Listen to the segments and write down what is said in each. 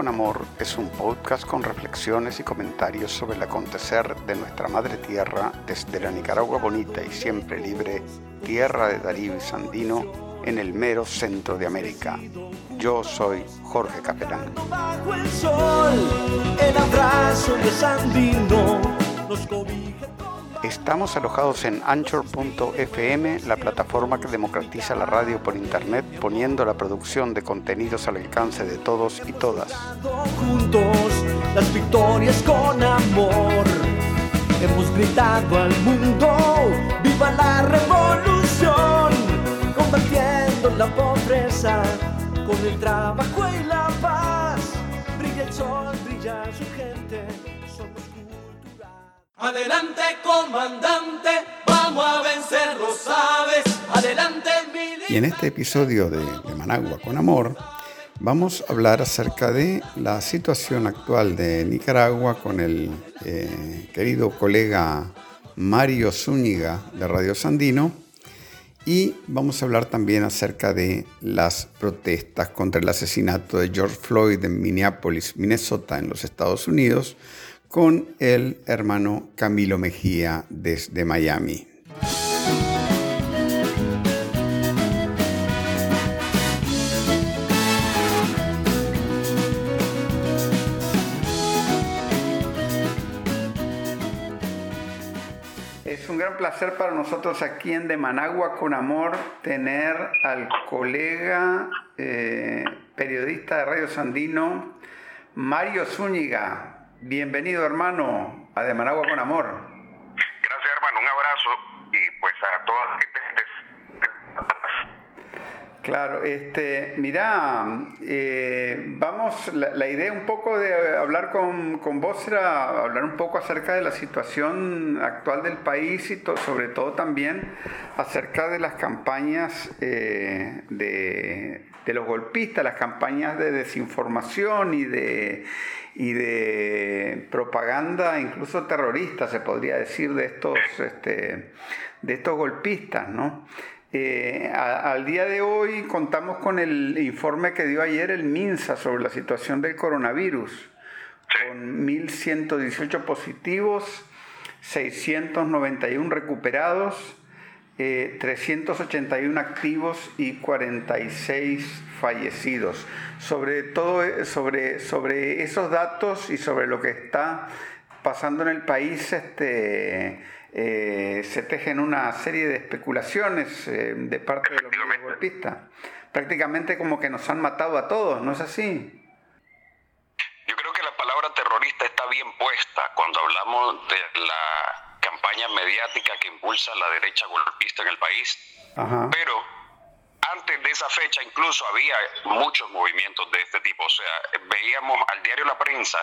Con Amor es un podcast con reflexiones y comentarios sobre el acontecer de nuestra madre tierra desde la Nicaragua bonita y siempre libre, tierra de Darío y Sandino, en el mero centro de América. Yo soy Jorge Capelán. Estamos alojados en Anchor.fm, la plataforma que democratiza la radio por internet, poniendo la producción de contenidos al alcance de todos y todas. Juntos las victorias con amor. Hemos gritado al mundo, viva la revolución, combatiendo la pobreza con el trabajo y la paz. Brilla el sol, brilla su. Adelante, comandante, vamos a vencer los sabes. Adelante, Y en este episodio de, Managua con Amor, vamos a hablar acerca de la situación actual de Nicaragua con el eh, querido colega Mario Zúñiga de Radio Sandino. Y vamos a hablar también acerca de las protestas contra el asesinato de George Floyd en Minneapolis, Minnesota, en los Estados Unidos, con el hermano Camilo Mejía desde Miami. Es un gran placer para nosotros aquí en De Managua con Amor tener al colega eh, periodista de Radio Sandino, Mario Zúñiga. Bienvenido hermano a De Managua con Amor. Gracias hermano, un abrazo y pues a toda la gente. Claro, este, mira, eh, vamos, la, idea un poco de hablar con, con, vos era hablar un poco acerca de la situación actual del país y sobre todo también acerca de las campañas eh, de, de los golpistas, las campañas de desinformación y de, y de propaganda, incluso terrorista, se podría decir, de estos, este, de estos golpistas, ¿no? Eh, al día de hoy contamos con el informe que dio ayer el MINSA sobre la situación del coronavirus, con 1.118 positivos, 691 recuperados, 381 eh, activos y 46 fallecidos. Sobre todo eh, sobre, sobre esos datos y sobre lo que está pasando en el país, este, eh, se tejen una serie de especulaciones de parte de los golpistas. Prácticamente como que nos han matado a todos, ¿no es así? Yo creo que la palabra terrorista está bien puesta cuando hablamos de la campaña mediática que impulsa la derecha golpista en el país. Pero antes de esa fecha incluso había muchos movimientos de este tipo. O sea, veíamos al diario La Prensa,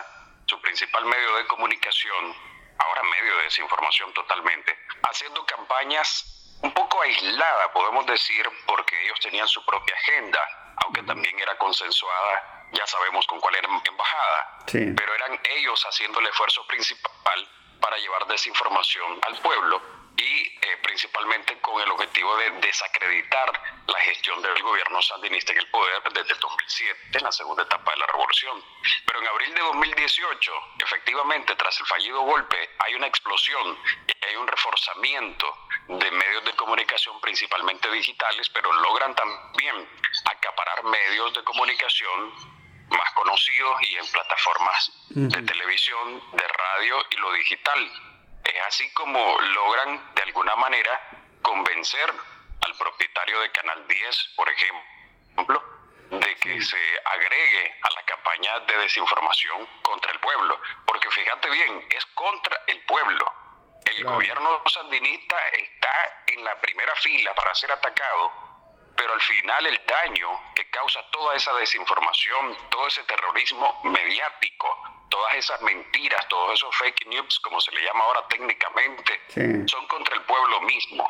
su principal medio de comunicación, ahora medio de desinformación totalmente, haciendo campañas un poco aisladas, podemos decir, porque ellos tenían su propia agenda, aunque también era consensuada, ya sabemos con cuál era embajada, pero eran ellos haciendo el esfuerzo principal para llevar desinformación al pueblo y eh, principalmente con el objetivo de desacreditar la gestión del gobierno sandinista en el poder desde el 2007, en la segunda etapa de la revolución. Pero en abril de 2018, efectivamente, tras el fallido golpe, hay una explosión hay un reforzamiento de medios de comunicación, principalmente digitales, pero logran también acaparar medios de comunicación más conocidos y en plataformas de televisión, de radio y lo digital. Es así como logran de alguna manera convencer al propietario de Canal 10, por ejemplo, de que se agregue a la campaña de desinformación contra el pueblo. Porque fíjate bien, es contra el pueblo. El gobierno sandinista está en la primera fila para ser atacado pero al final el daño que causa toda esa desinformación, todo ese terrorismo mediático, todas esas mentiras, todos esos fake news, como se le llama ahora técnicamente, son contra el pueblo mismo.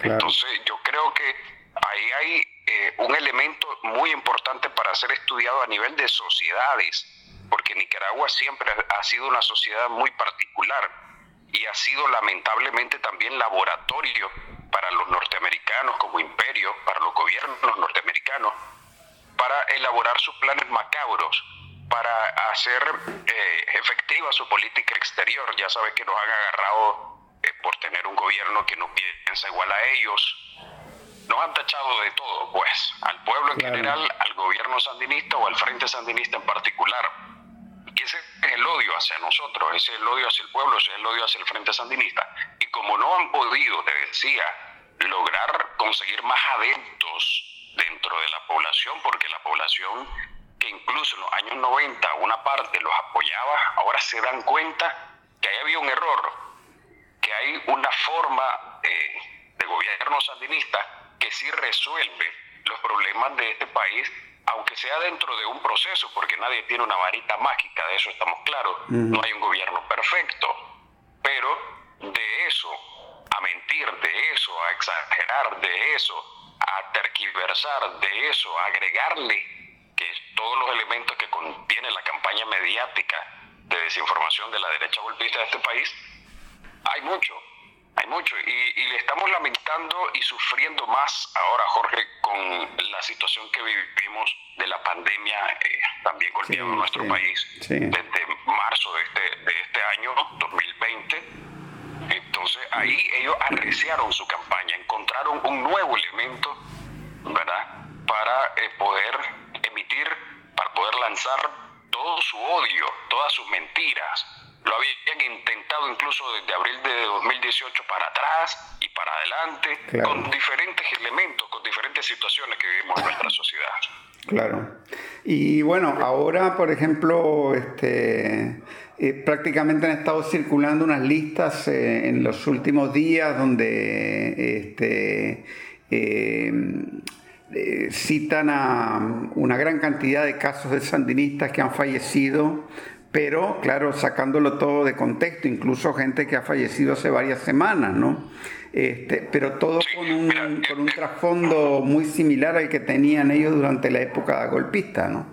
Entonces yo creo que ahí hay eh, un elemento muy importante para ser estudiado a nivel de sociedades, porque Nicaragua siempre ha sido una sociedad muy particular y ha sido lamentablemente también laboratorio para los norteamericanos como imperio, para los gobiernos norteamericanos, para elaborar sus planes macabros para hacer eh, efectiva su política exterior. Ya sabes que nos han agarrado eh, por tener un gobierno que no piensa igual a ellos. Nos han tachado de todo, pues, al pueblo en general, al gobierno sandinista o al frente sandinista en particular. Ese es el odio hacia nosotros, ese es el odio hacia el pueblo, ese es el odio hacia el frente sandinista. Y como no han podido, te decía, lograr conseguir más adeptos dentro de la población, porque la población que incluso en los años 90 una parte los apoyaba, ahora se dan cuenta que ahí había un error, que hay una forma eh, de gobierno sandinista que sí resuelve los problemas de este país, aunque sea dentro de un proceso, porque nadie tiene una varita mágica, de eso estamos claros, no hay un gobierno perfecto, pero de eso a mentir, de eso a exagerar, de eso a terquiversar, de eso a agregarle que todos los elementos que contiene la campaña mediática de desinformación de la derecha golpista de este país, hay mucho, hay mucho. Y, le estamos lamentando y sufriendo más ahora, Jorge, con la situación que vivimos de la pandemia eh, también golpeando nuestro país desde marzo de este, de este año, 2020. Entonces ahí ellos arreciaron su campaña, encontraron un nuevo elemento, ¿verdad? Para eh, poder para poder lanzar todo su odio, todas sus mentiras. Lo habían intentado incluso desde abril de 2018 para atrás y para adelante, con diferentes elementos, con diferentes situaciones que vivimos en nuestra sociedad. Claro. Y bueno, ahora, por ejemplo, este, eh, prácticamente han estado circulando unas listas eh, en los últimos días donde este, eh, eh, citan a una gran cantidad de casos de sandinistas que han fallecido, pero claro, sacándolo todo de contexto, incluso gente que ha fallecido hace varias semanas, ¿no? Este, pero todo con un, con un trasfondo muy similar al que tenían ellos durante la época golpista, ¿no?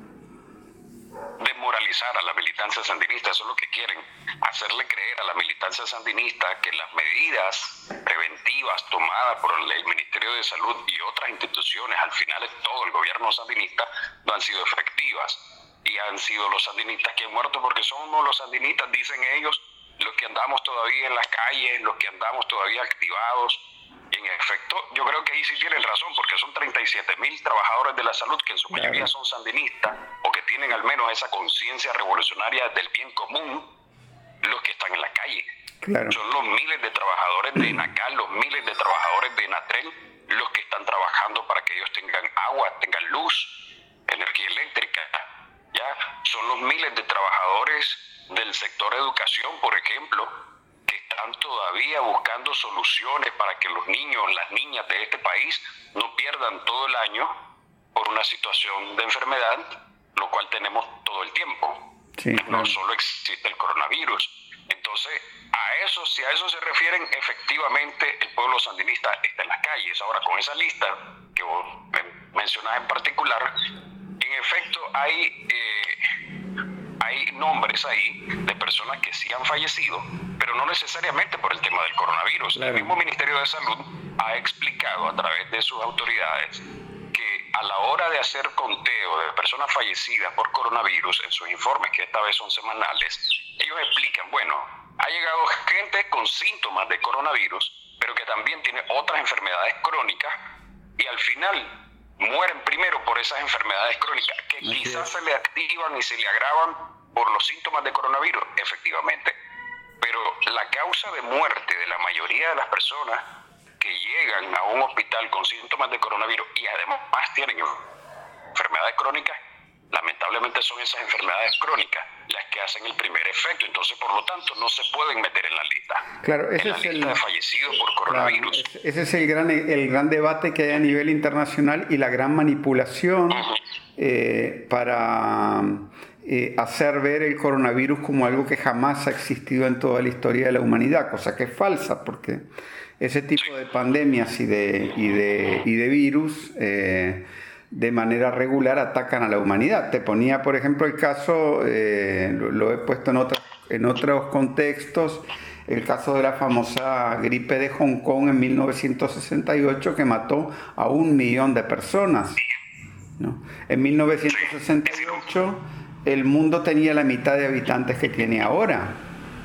Desmoralizar a la militancia sandinista, eso es lo que quieren hacerle creer a la militancia sandinista que las medidas preventivas tomadas por el Ministerio de Salud y otras instituciones, al final es todo el gobierno sandinista, no han sido efectivas. Y han sido los sandinistas que han muerto porque somos los sandinistas, dicen ellos, los que andamos todavía en las calles, los que andamos todavía activados. en efecto, yo creo que ahí sí tienen razón, porque son 37 mil trabajadores de la salud que en su mayoría son sandinistas o que tienen al menos esa conciencia revolucionaria del bien común los que están en la calle. Son los miles de trabajadores de Nacal, los miles de trabajadores de Natrel, los que están trabajando para que ellos tengan agua, tengan luz, energía eléctrica. ¿Ya? Son los miles de trabajadores del sector educación, por ejemplo, que están todavía buscando soluciones para que los niños, las niñas de este país no pierdan todo el año por una situación de enfermedad, lo cual tenemos todo el tiempo no solo existe el coronavirus. Entonces, a eso, si a eso se refieren, efectivamente el pueblo sandinista está en las calles. Ahora, con esa lista que vos mencionás en particular, en efecto hay, eh, hay nombres ahí de personas que sí han fallecido, pero no necesariamente por el tema del coronavirus. El mismo Ministerio de Salud ha explicado a través de sus autoridades a la hora de hacer conteo de personas fallecidas por coronavirus en sus informes, que esta vez son semanales, ellos explican, bueno, ha llegado gente con síntomas de coronavirus, pero que también tiene otras enfermedades crónicas y al final mueren primero por esas enfermedades crónicas que quizás se le activan y se le agravan por los síntomas de coronavirus, efectivamente. Pero la causa de muerte de la mayoría de las personas que llegan a un hospital con síntomas de coronavirus y además tienen enfermedades crónicas, lamentablemente son esas enfermedades crónicas las que hacen el primer efecto. Entonces, por lo tanto, no se pueden meter en la lista. Claro, ese es el de fallecidos por coronavirus. ese es el gran, el gran debate que hay a nivel internacional y la gran manipulación eh, para eh, hacer ver el coronavirus como algo que jamás ha existido en toda la historia de la humanidad, cosa que es falsa, porque ese tipo de pandemias y de, y de, y de virus eh, de manera regular atacan a la humanidad. Te ponía, por ejemplo, el caso, eh, lo, he puesto en, otros contextos, el caso de la famosa gripe de Hong Kong en 1968 que mató a un millón de personas. En 1968 el mundo tenía la mitad de habitantes que tiene ahora.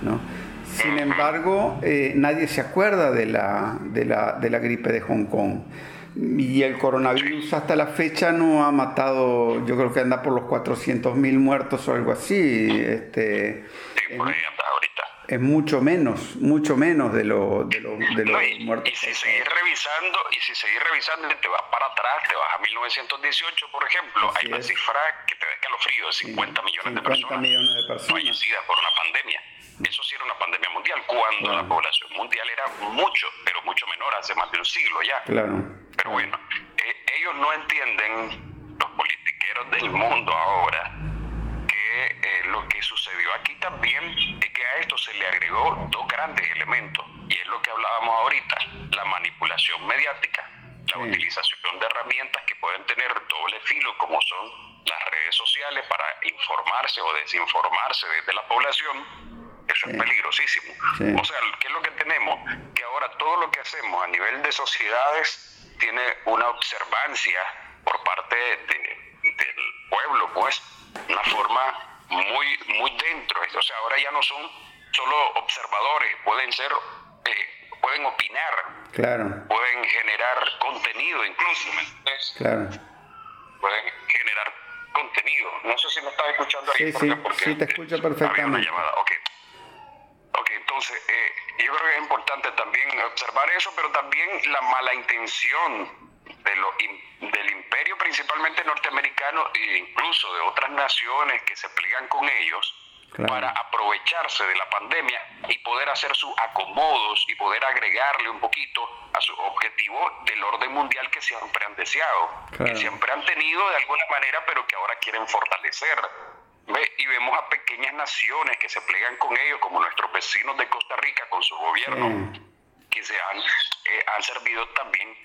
¿no? Sin embargo, eh, nadie se acuerda de la, de, la, de la gripe de Hong Kong. Y el coronavirus hasta la fecha no ha matado, yo creo que anda por los 400.000 muertos o algo así. Este, es mucho menos, mucho menos de lo, de lo, de lo y, muertos. Y si seguís revisando, y si seguís revisando, te vas para atrás, te vas a 1918, por ejemplo, hay una cifra que te da escalofrío de 50 millones, de, personas millones de personas fallecidas por una pandemia. Eso sí era una pandemia mundial, cuando la población mundial era mucho, pero mucho menor, hace más de un siglo ya. Claro. Pero bueno, eh, ellos no entienden, los politiqueros del mundo ahora, eh, lo que sucedió aquí también es que a esto se le agregó dos grandes elementos, y es lo que hablábamos ahorita, la manipulación mediática, la utilización de herramientas que pueden tener doble filo, como son las redes sociales para informarse o desinformarse desde la población, eso es peligrosísimo. O sea, ¿qué es lo que tenemos? Que ahora todo lo que hacemos a nivel de sociedades tiene una observancia por parte del pueblo, pues, una forma muy, muy dentro. O sea, ahora ya no son solo observadores, pueden ser, eh, pueden opinar, claro. pueden generar contenido incluso, Claro. Pueden generar contenido. No sé si me estás escuchando ahí. Sí, porque, sí, porque, sí, te escucho perfectamente. Una llamada. Okay. Ok, entonces eh, yo creo que es importante también observar eso, pero también la mala intención de lo, del imperio principalmente norteamericano e incluso de otras naciones que se pliegan con ellos para aprovecharse de la pandemia y poder hacer sus acomodos y poder agregarle un poquito a su objetivo del orden mundial que siempre han deseado, que siempre han tenido de alguna manera, pero que ahora quieren fortalecer. ¿Ve? Y vemos a pequeñas naciones que se plegan con ellos, como nuestros vecinos de Costa Rica con su gobierno, que se han, eh, han servido también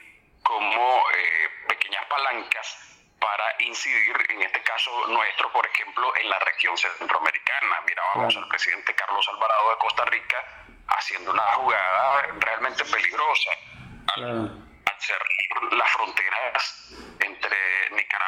como eh, pequeñas palancas para incidir, en este caso nuestro, por ejemplo, en la región centroamericana. Mirábamos al presidente Carlos Alvarado de Costa Rica haciendo una jugada realmente peligrosa cerrar las fronteras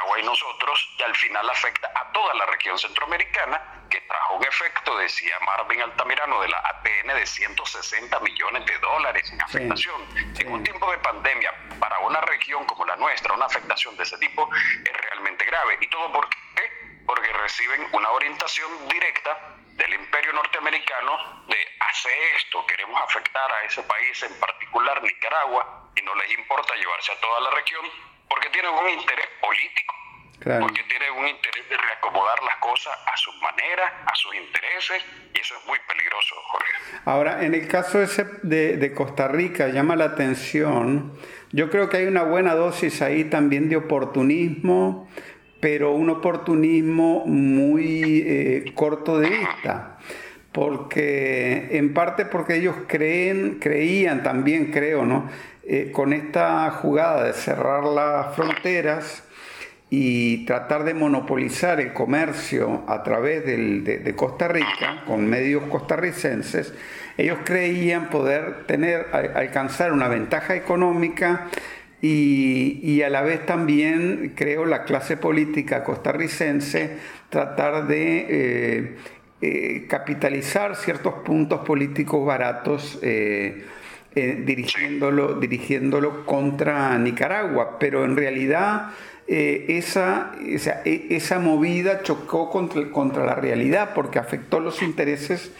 Nicaragua y nosotros y al final afecta a toda la región centroamericana que trajo un efecto, decía Marvin Altamirano, de la APN de 160 millones de dólares en afectación. En un tiempo de pandemia, para una región como la nuestra, una afectación de ese tipo es realmente grave. ¿Y todo por qué? Porque reciben una orientación directa del imperio norteamericano de hacer esto, queremos afectar a ese país, en particular Nicaragua, y no les importa llevarse a toda la región, porque tienen un interés político, porque tienen un interés de reacomodar las cosas a su manera, a sus intereses, y eso es muy peligroso, Jorge. Ahora, en el caso ese de, de Costa Rica, llama la atención, yo creo que hay una buena dosis ahí también de oportunismo, pero un oportunismo muy eh, corto de vista, porque en parte porque ellos creen, creían también, creo, ¿no? Eh, con esta jugada de cerrar las fronteras y tratar de monopolizar el comercio a través de, Costa Rica, con medios costarricenses, ellos creían poder tener, alcanzar una ventaja económica y, a la vez también creo la clase política costarricense tratar de eh, eh, capitalizar ciertos puntos políticos baratos dirigiéndolo, dirigiéndolo contra Nicaragua, pero en realidad esa, esa, e, esa, movida chocó contra, contra la realidad porque afectó los intereses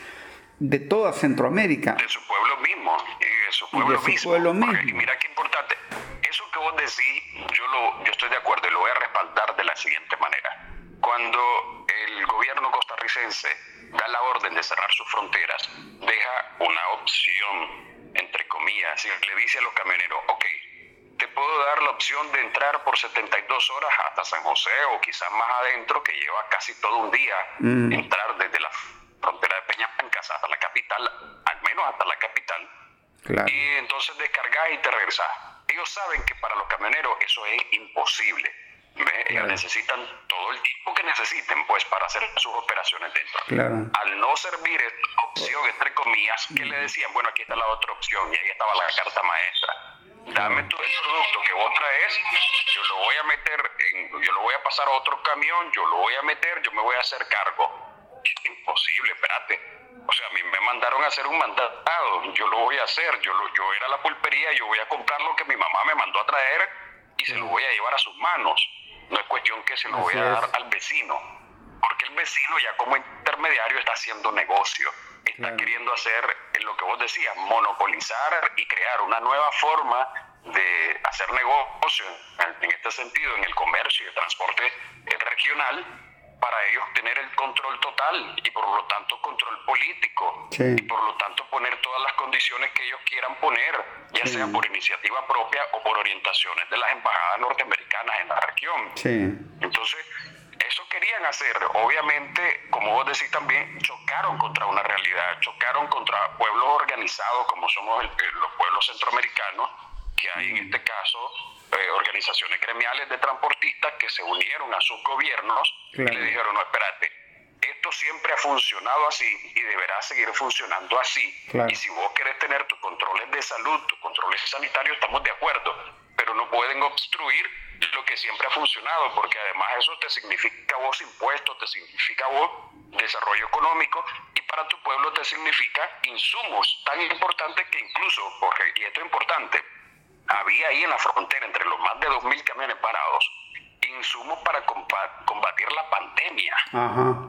de toda Centroamérica. De su pueblo mismo. Y de su pueblo, mismo. pueblo mismo. mira qué importante eso que vos decís, yo, lo, yo estoy de acuerdo y lo voy a respaldar de la siguiente manera. Cuando el gobierno costarricense da la orden de cerrar sus fronteras, deja una opción, entre comillas, y le dice a los camioneros, ok, te puedo dar la opción de entrar por 72 horas hasta San José o quizás más adentro, que lleva casi todo un día mm. entrar desde la frontera de Peñapancas hasta la capital, al menos hasta la capital, y entonces descargas y te regresas ellos saben que para los camioneros eso es imposible. Ellos necesitan todo el tiempo que necesiten pues para hacer sus operaciones dentro. Al no servir esta opción, entre comillas, que le decían, bueno, aquí está la otra opción y ahí estaba la carta maestra. Dame todo el producto que vos traes, yo lo voy a meter, en, yo lo voy a pasar a otro camión, yo lo voy a meter, yo me voy a hacer cargo. Imposible, espérate. O sea, a mí me mandaron a hacer un mandado, yo lo voy a hacer, yo, lo, yo era la pulpería, yo voy a comprar lo que mi mamá me mandó a traer y se lo voy a llevar a sus manos. No es cuestión que se lo voy a dar al vecino, porque el vecino ya como intermediario está haciendo negocio, está queriendo hacer lo que vos decías, monopolizar y crear una nueva forma de hacer negocio en este sentido en el comercio y el transporte regional para ellos tener el control total y por lo tanto control político. Y por lo tanto poner todas las condiciones que ellos quieran poner, ya sea por iniciativa propia o por orientaciones de las embajadas norteamericanas en la región. Entonces, eso querían hacer. Obviamente, como vos decís también, chocaron contra una realidad, chocaron contra pueblos organizados como somos los pueblos centroamericanos, que hay en este caso eh, organizaciones gremiales de transportistas que se unieron a sus gobiernos y le dijeron, no, espérate, esto siempre ha funcionado así y deberá seguir funcionando así. Y si vos querés tener tus controles de salud, tus controles sanitarios, estamos de acuerdo, pero no pueden obstruir lo que siempre ha funcionado, porque además eso te significa vos impuestos, te significa vos desarrollo económico y para tu pueblo te significa insumos tan importantes que incluso, porque, y esto es importante, había ahí en la frontera, entre los más de 2.000 camiones parados, insumos para combatir la pandemia.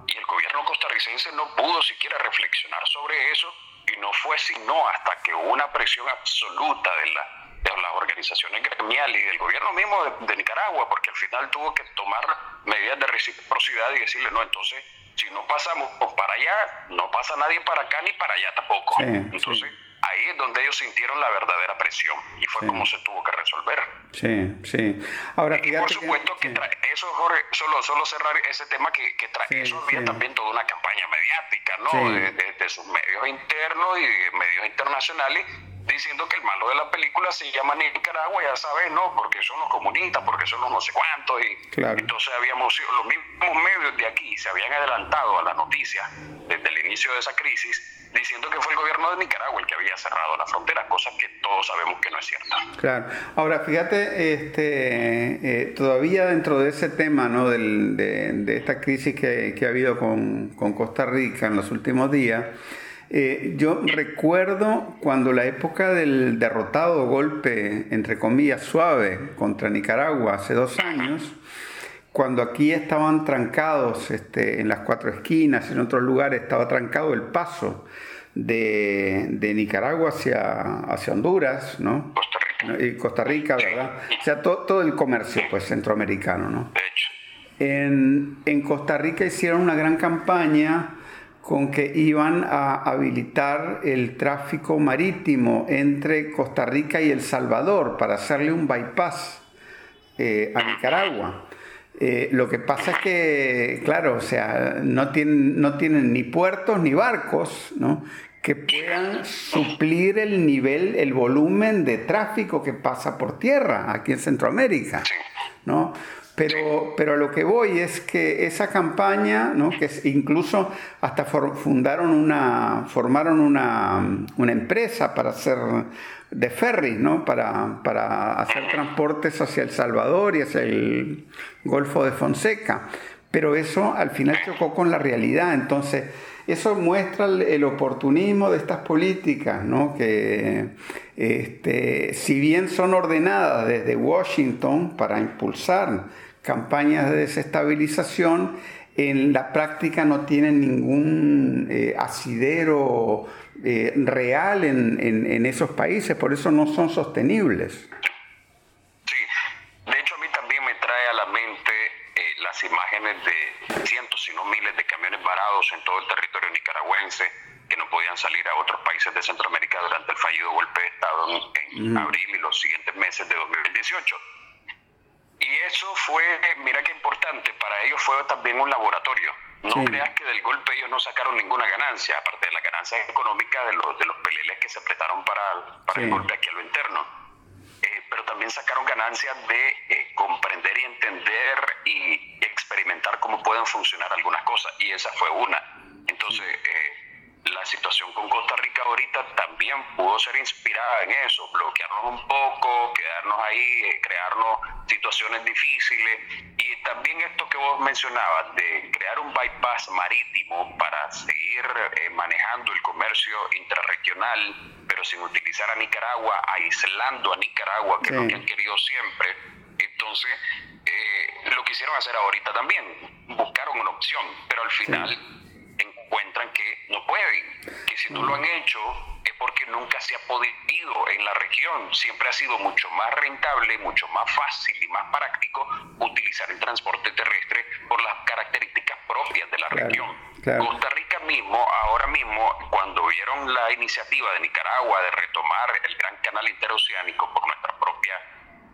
Y el gobierno costarricense no pudo siquiera reflexionar sobre eso y no fue sino hasta que hubo una presión absoluta de, la, de las organizaciones gremiales y del gobierno mismo de, Nicaragua, porque al final tuvo que tomar medidas de reciprocidad y decirle, no, entonces, si no pasamos para allá, no pasa nadie para acá ni para allá tampoco. entonces ahí es donde ellos sintieron la verdadera presión y fue como se tuvo que resolver. Sí, sí. Ahora, y por supuesto que, eso, Jorge, solo, solo cerrar ese tema que, que trae, eso había también toda una campaña mediática, ¿no? De, de, sus medios internos y de medios internacionales diciendo que el malo de la película se llama Nicaragua, ya sabes, ¿no? Porque son los comunistas, porque son los no sé cuántos. Y entonces habíamos los mismos medios de aquí se habían adelantado a la noticia desde el inicio de esa crisis diciendo que fue el gobierno de Nicaragua el que había cerrado la frontera, cosa que todos sabemos que no es cierta. Claro. Ahora, fíjate, este, eh, todavía dentro de ese tema, ¿no? Del, de, esta crisis que, que ha habido con, con Costa Rica en los últimos días, eh, yo recuerdo cuando la época del derrotado golpe, entre comillas, suave contra Nicaragua hace dos años, cuando aquí estaban trancados este, en las cuatro esquinas, en otros lugares estaba trancado el paso de, Nicaragua hacia, hacia Honduras, ¿no? Costa Rica. Y Costa Rica, ¿verdad? O sea, todo el comercio pues, centroamericano, ¿no? En, en Costa Rica hicieron una gran campaña con que iban a habilitar el tráfico marítimo entre Costa Rica y El Salvador para hacerle un bypass eh, a Nicaragua. Eh, lo que pasa es que, claro, o sea, no tienen, no tienen ni puertos ni barcos, ¿no? que puedan suplir el nivel, el volumen de tráfico que pasa por tierra aquí en Centroamérica, ¿no? Pero, pero lo que voy es que esa campaña, ¿no? que incluso hasta fundaron una, formaron una, una, empresa para hacer de ferry, ¿no? para, para hacer transportes hacia El Salvador y hacia el Golfo de Fonseca. Pero eso al final chocó con la realidad. Entonces, eso muestra el, oportunismo de estas políticas, ¿no? que este, si bien son ordenadas desde Washington para impulsar campañas de desestabilización en la práctica no tienen ningún eh, asidero eh, real en, esos países, por eso no son sostenibles. Sí, de hecho a mí también me trae a la mente eh, las imágenes de cientos, si no miles de camiones varados en todo el territorio nicaragüense que no podían salir a otros países de Centroamérica durante el fallido golpe de Estado en, abril y los siguientes meses de 2018 y eso fue, mira qué importante, para ellos fue también un laboratorio. No creas que del golpe ellos no sacaron ninguna ganancia, aparte de la ganancia económica de los, de los peleles que se apretaron para, para el golpe aquí a lo interno. Eh, pero también sacaron ganancias de eh, comprender y entender y experimentar cómo pueden funcionar algunas cosas, y esa fue una. Entonces, eh, la situación con Costa Rica ahorita también pudo ser inspirada en eso, bloquearnos un poco, quedarnos ahí, eh, crearnos situaciones difíciles. Y también esto que vos mencionabas de crear un bypass marítimo para seguir eh, manejando el comercio intrarregional, pero sin utilizar a Nicaragua, aislando a Nicaragua, que es lo que han querido siempre. Entonces, eh, lo quisieron hacer ahorita también, buscaron una opción, pero al final encuentran que no pueden, que si no lo han hecho es porque nunca se ha podido en la región. Siempre ha sido mucho más rentable, mucho más fácil y más práctico utilizar el transporte terrestre por las características propias de la región. Costa Rica mismo, ahora mismo, cuando vieron la iniciativa de Nicaragua de retomar el gran canal interoceánico por nuestra propia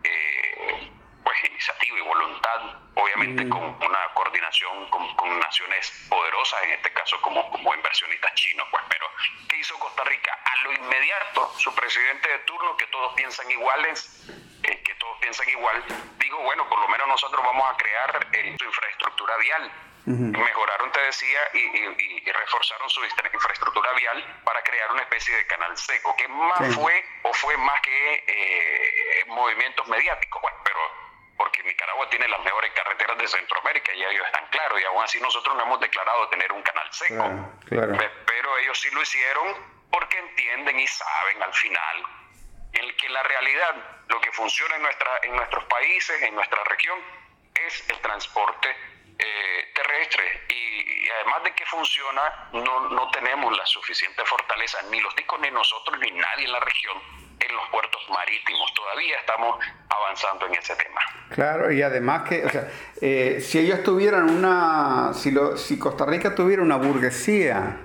eh, pues iniciativa y voluntad, obviamente con una coordinación con, naciones poderosas, en este caso como, como inversionistas chinos, pues, pero ¿qué hizo Costa Rica? A lo inmediato, su presidente de turno, que todos piensan iguales, eh, que todos piensan igual, digo, bueno, por lo menos nosotros vamos a crear su infraestructura vial. Mejoraron, te decía, y, reforzaron su infraestructura vial para crear una especie de canal seco, que más fue o fue más que eh, movimientos mediáticos, pues, pero porque Nicaragua tiene las mejores carreteras de Centroamérica y ellos están claros, y aún así nosotros no hemos declarado tener un canal seco. Pero ellos sí lo hicieron porque entienden y saben al final el que la realidad, lo que funciona en, nuestra, en nuestros países, en nuestra región, es el transporte eh, terrestre. Y, además de que funciona, no, no tenemos la suficiente fortaleza, ni los ticos, ni nosotros, ni nadie en la región, en los puertos marítimos. Todavía estamos avanzando en ese tema. Claro, y además que, o sea, eh, si ellos tuvieran una, si, lo, si Costa Rica tuviera una burguesía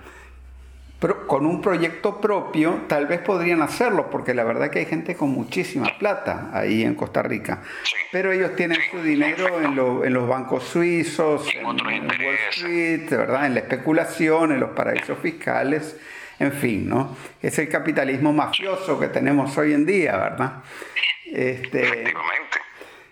pero con un proyecto propio, tal vez podrían hacerlo, porque la verdad que hay gente con muchísima plata ahí en Costa Rica. Pero ellos tienen su dinero en, en, los bancos suizos, en, en Wall Street, ¿verdad? en la especulación, en los paraísos fiscales en fin, ¿no? Es el capitalismo mafioso que tenemos hoy en día, ¿verdad? Este, Efectivamente.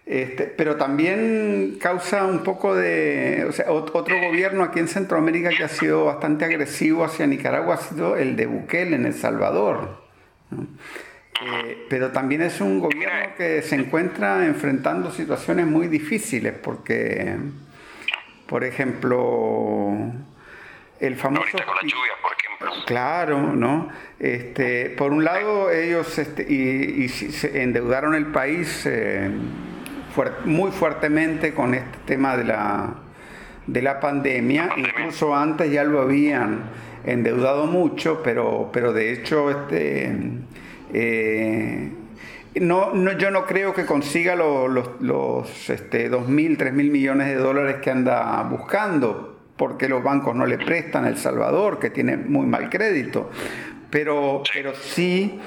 Este, pero también causa un poco de... O sea, otro gobierno aquí en Centroamérica que ha sido bastante agresivo hacia Nicaragua ha sido el de Bukele en El Salvador. Eh, pero también es un gobierno que se encuentra enfrentando situaciones muy difíciles porque, por ejemplo, el famoso... con la lluvia, por Claro, ¿no? Este, por un lado, ellos este, y, se endeudaron el país eh, muy fuertemente con este tema de la, de la pandemia. Incluso antes ya lo habían endeudado mucho, pero, pero de hecho, este, eh, no, no, yo no creo que consiga los, los, los este, 2.000, 3.000 millones de dólares que anda buscando porque los bancos no le prestan a El Salvador, que tiene muy mal crédito, pero, pero sí,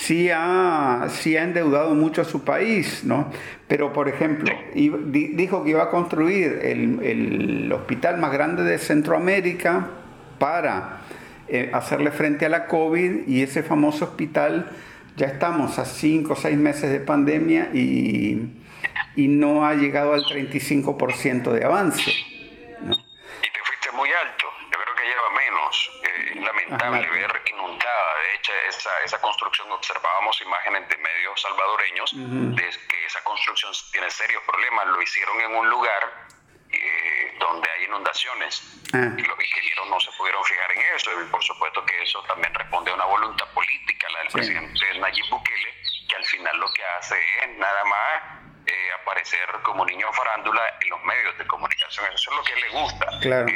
sí, ha, sí ha endeudado mucho a su país, ¿no? Pero, por ejemplo, dijo que iba a construir el, hospital más grande de Centroamérica para eh, hacerle frente a la COVID y ese famoso hospital ya estamos a cinco o seis meses de pandemia y, y no ha llegado al 35% de avance muy alto. Yo creo que lleva menos. Eh, lamentable ver inundada. De hecho, esa, esa construcción, observábamos imágenes de medios salvadoreños de que esa construcción tiene serios problemas. Lo hicieron en un lugar eh, donde hay inundaciones. Ah. Y los ingenieros no se pudieron fijar en eso. Y por supuesto que eso también responde a una voluntad política, la del presidente Nayib Bukele, que al final lo que hace es nada más eh, aparecer como niño farándula en los medios de comunicación. Eso es lo que le gusta. Claro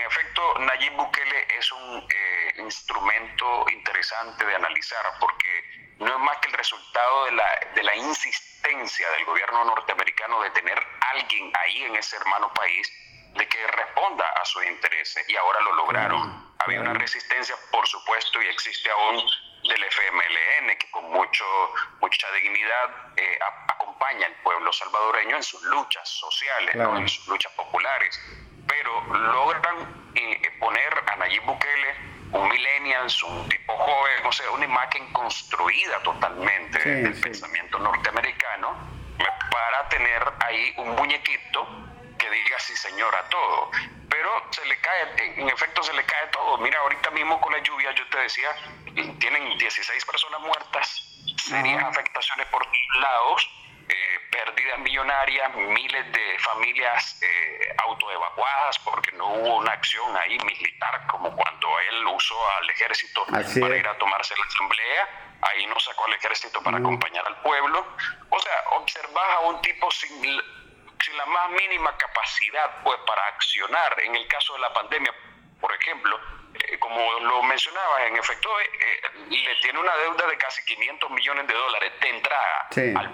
en efecto, Nayib Bukele es un eh, instrumento interesante de analizar porque no es más que el resultado de la, de la insistencia del gobierno norteamericano de tener alguien ahí en ese hermano país de que responda a sus intereses y ahora lo lograron. Había una resistencia, por supuesto, y existe aún del FMLN que con mucho, mucha dignidad eh, acompaña al pueblo salvadoreño en sus luchas sociales, en sus luchas populares pero logran eh, poner a Nayib Bukele, un millennials, un tipo joven, o sea, una imagen construida totalmente del pensamiento norteamericano, para tener ahí un muñequito que diga sí señor a todo. Pero se le cae, en efecto se le cae todo. Mira, ahorita mismo con la lluvia, yo te decía, tienen 16 personas muertas, serias afectaciones por todos lados, pérdidas millonarias, miles de familias eh, autoevacuadas porque no hubo una acción ahí militar como cuando él usó al ejército para ir a tomarse la asamblea ahí no sacó al ejército para acompañar al pueblo. O sea, observas a un tipo sin, sin la más mínima capacidad pues para accionar. En el caso de la pandemia, por ejemplo, eh, como lo mencionaba, en efecto, eh, eh, le tiene una deuda de casi 500 millones de dólares de entrada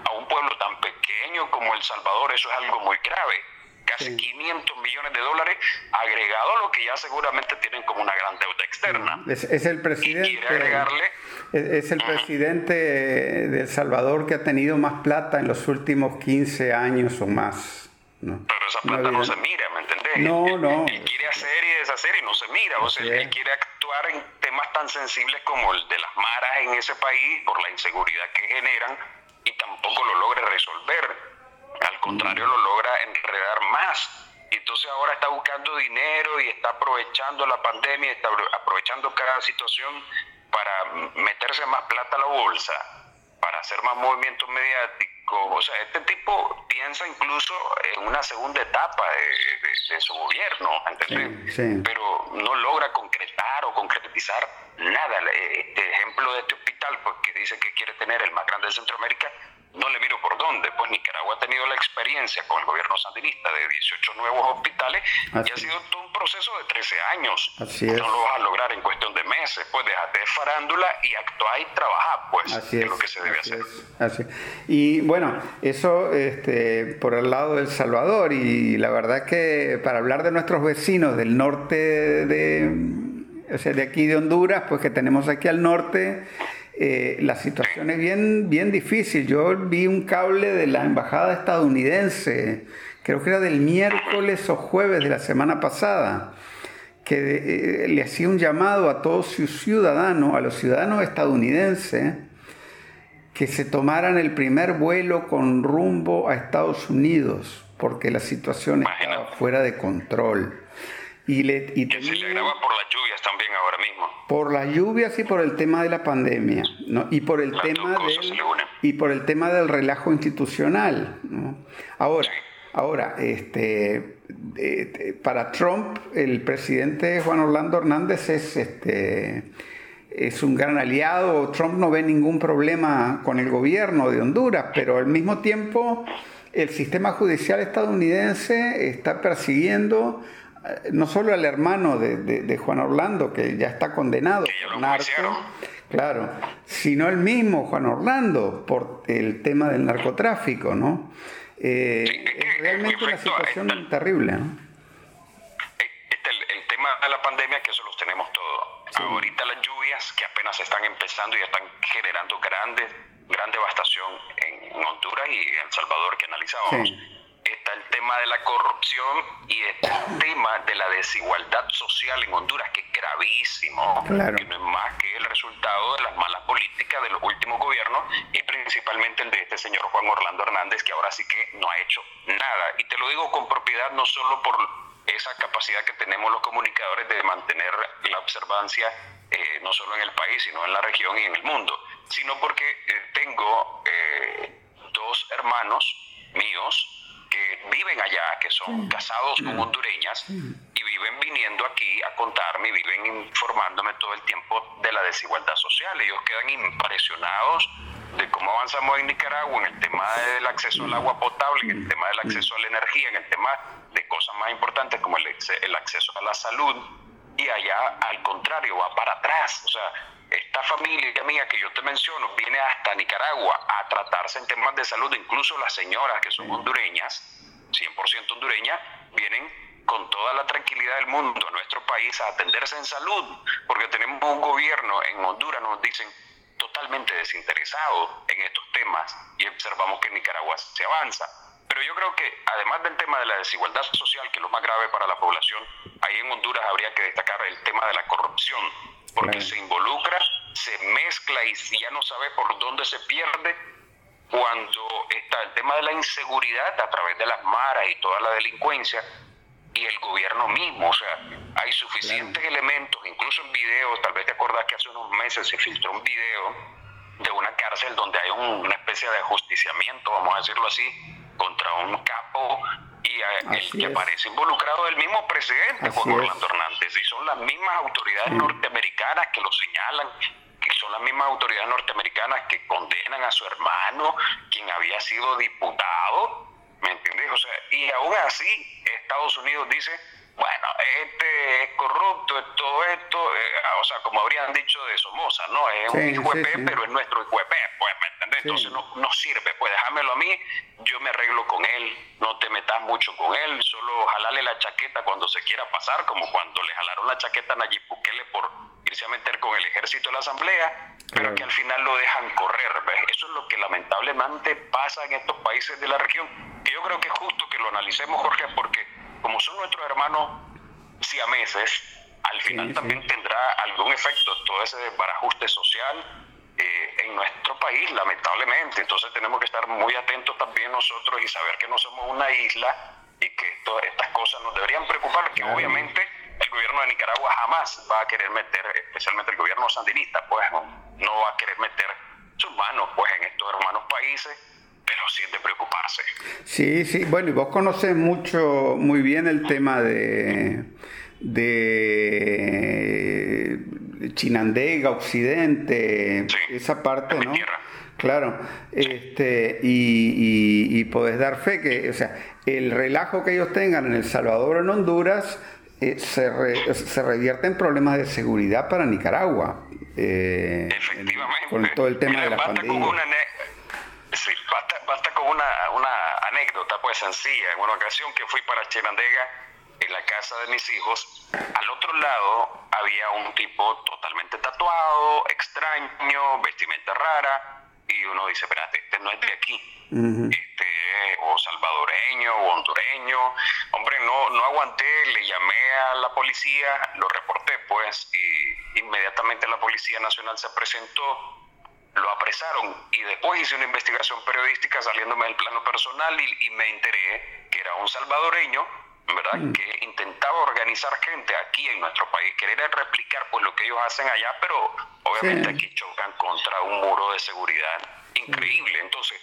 a un pueblo tan pequeño como El Salvador. Eso es algo muy grave casi 500 millones de dólares, agregado a lo que ya seguramente tienen como una gran deuda externa. Es, el presidente. es, el presidente de El Salvador que ha tenido más plata en los últimos 15 años o más. Pero esa plata no, se mira, ¿me entendés? No, no. Él, quiere hacer y deshacer y no se mira. O sea, él quiere actuar en temas tan sensibles como el de las maras en ese país por la inseguridad que generan y tampoco lo logra resolver al contrario, lo logra enredar más. Entonces ahora está buscando dinero y está aprovechando la pandemia, está aprovechando cada situación para meterse más plata a la bolsa, para hacer más movimientos mediáticos. O sea, este tipo piensa incluso en una segunda etapa de, su gobierno, ¿entendés? Pero no logra concretar o concretizar nada. Este ejemplo de este hospital, pues, que dice que quiere tener el más grande de Centroamérica, no le miro por dónde, pues Nicaragua ha tenido la experiencia con el gobierno sandinista de 18 nuevos hospitales y ha sido todo un proceso de 13 años. No lo vas a lograr en cuestión de meses, pues déjate de farándula y actúa y trabaja, pues Así es, lo que se debe hacer. Así Y bueno, eso este, por el lado del Salvador y la verdad que para hablar de nuestros vecinos del norte de, o sea, de aquí de Honduras, pues que tenemos aquí al norte eh, la situación es bien, bien difícil. Yo vi un cable de la embajada estadounidense, creo que era del miércoles o jueves de la semana pasada, que eh, le hacía un llamado a todos sus ciudadanos, a los ciudadanos estadounidenses, que se tomaran el primer vuelo con rumbo a Estados Unidos, porque la situación estaba fuera de control. Y, le, y se le agrava por las lluvias también ahora mismo. Por las lluvias y por el tema de la pandemia, ¿no? Y por el tema del, y por el tema del relajo institucional, ¿no? Ahora, ahora, este, para Trump, el presidente Juan Orlando Hernández es este es un gran aliado. Trump no ve ningún problema con el gobierno de Honduras, pero al mismo tiempo el sistema judicial estadounidense está persiguiendo no solo al hermano de, Juan Orlando, que ya está condenado por narco, claro, sino el mismo Juan Orlando por el tema del narcotráfico, ¿no? Eh, es realmente una situación terrible, ¿no? El, tema de la pandemia, que eso los tenemos todos. Ahorita las lluvias que apenas están empezando y están generando grandes, gran devastación en Honduras y en El Salvador que analizábamos está el tema de la corrupción y está el tema de la desigualdad social en Honduras, que es gravísimo, que no es más que el resultado de las malas políticas de los últimos gobiernos y principalmente el de este señor Juan Orlando Hernández, que ahora sí que no ha hecho nada. Y te lo digo con propiedad, no solo por esa capacidad que tenemos los comunicadores de mantener la observancia eh, no solo en el país, sino en la región y en el mundo, sino porque eh, tengo eh, dos hermanos míos que viven allá, que son casados con hondureñas y viven viniendo aquí a contarme y viven informándome todo el tiempo de la desigualdad social. Ellos quedan impresionados de cómo avanzamos en Nicaragua en el tema del acceso al agua potable, en el tema del acceso a la energía, en el tema de cosas más importantes como el, el acceso a la salud. Y allá, al contrario, va para atrás. O sea, esta familia mía que yo te menciono viene hasta Nicaragua a tratarse en temas de salud, incluso las señoras que son hondureñas, 100% hondureñas, vienen con toda la tranquilidad del mundo a nuestro país a atenderse en salud, porque tenemos un gobierno en Honduras, nos dicen, totalmente desinteresado en estos temas y observamos que en Nicaragua se avanza. Pero yo creo que además del tema de la desigualdad social, que es lo más grave para la población, ahí en Honduras habría que destacar el tema de la corrupción porque se involucra, se mezcla y ya no sabe por dónde se pierde cuando está el tema de la inseguridad a través de las maras y toda la delincuencia y el gobierno mismo. O sea, hay suficientes elementos, incluso en video, tal vez te acordás que hace unos meses se filtró un video de una cárcel donde hay una especie de ajusticiamiento, vamos a decirlo así, contra un capo y el que aparece involucrado el mismo presidente, Juan Orlando Hernández, y son las mismas autoridades norteamericanas que lo señalan, que son las mismas autoridades norteamericanas que condenan a su hermano, quien había sido diputado, ¿me entiendes? O sea, y aún así Estados Unidos dice, bueno, este es corrupto, es todo esto, eh, o sea, como habrían dicho de Somoza, ¿no? Es un hijo pero es nuestro hijo pues, ¿me entiendes? Entonces no, no sirve, pues déjamelo a mí, yo me arreglo con él, no te metas mucho con él, solo jalarle la chaqueta cuando se quiera pasar, como cuando le jalaron la chaqueta a Nayib Bukele por irse a meter con el ejército de la asamblea, pero que al final lo dejan correr, ¿ves? Eso es lo que lamentablemente pasa en estos países de la región, que yo creo que es justo que lo analicemos, Jorge, porque como son nuestros hermanos siameses, al final también tendrá algún efecto todo ese desbarajuste social eh, en nuestro país, lamentablemente. Entonces tenemos que estar muy atentos también nosotros y saber que no somos una isla y que todas estas cosas nos deberían preocupar, que obviamente el gobierno de Nicaragua jamás va a querer meter, especialmente el gobierno sandinista, pues no, va a querer meter sus manos pues en estos hermanos países de preocuparse. Sí, sí, bueno, y vos conoces mucho, muy bien el tema de, de Chinandega, Occidente, esa parte, ¿no? Claro, este, y, y, podés dar fe que, o sea, el relajo que ellos tengan en El Salvador o en Honduras eh, se, se revierte en problemas de seguridad para Nicaragua. Eh, Efectivamente. con todo el tema de Sí, basta, con una, una, anécdota pues sencilla. En una ocasión que fui para Chinandega, en la casa de mis hijos, al otro lado había un tipo totalmente tatuado, extraño, vestimenta rara, y uno dice, espérate, este no es de aquí, este, o salvadoreño, o hondureño. Hombre, no, no aguanté, le llamé a la policía, lo reporté pues, y inmediatamente la Policía Nacional se presentó lo apresaron y después hice una investigación periodística saliéndome del plano personal y, me enteré que era un salvadoreño, ¿verdad? Mm. Que intentaba organizar gente aquí en nuestro país, querer replicar pues lo que ellos hacen allá, pero obviamente aquí chocan contra un muro de seguridad increíble. Entonces,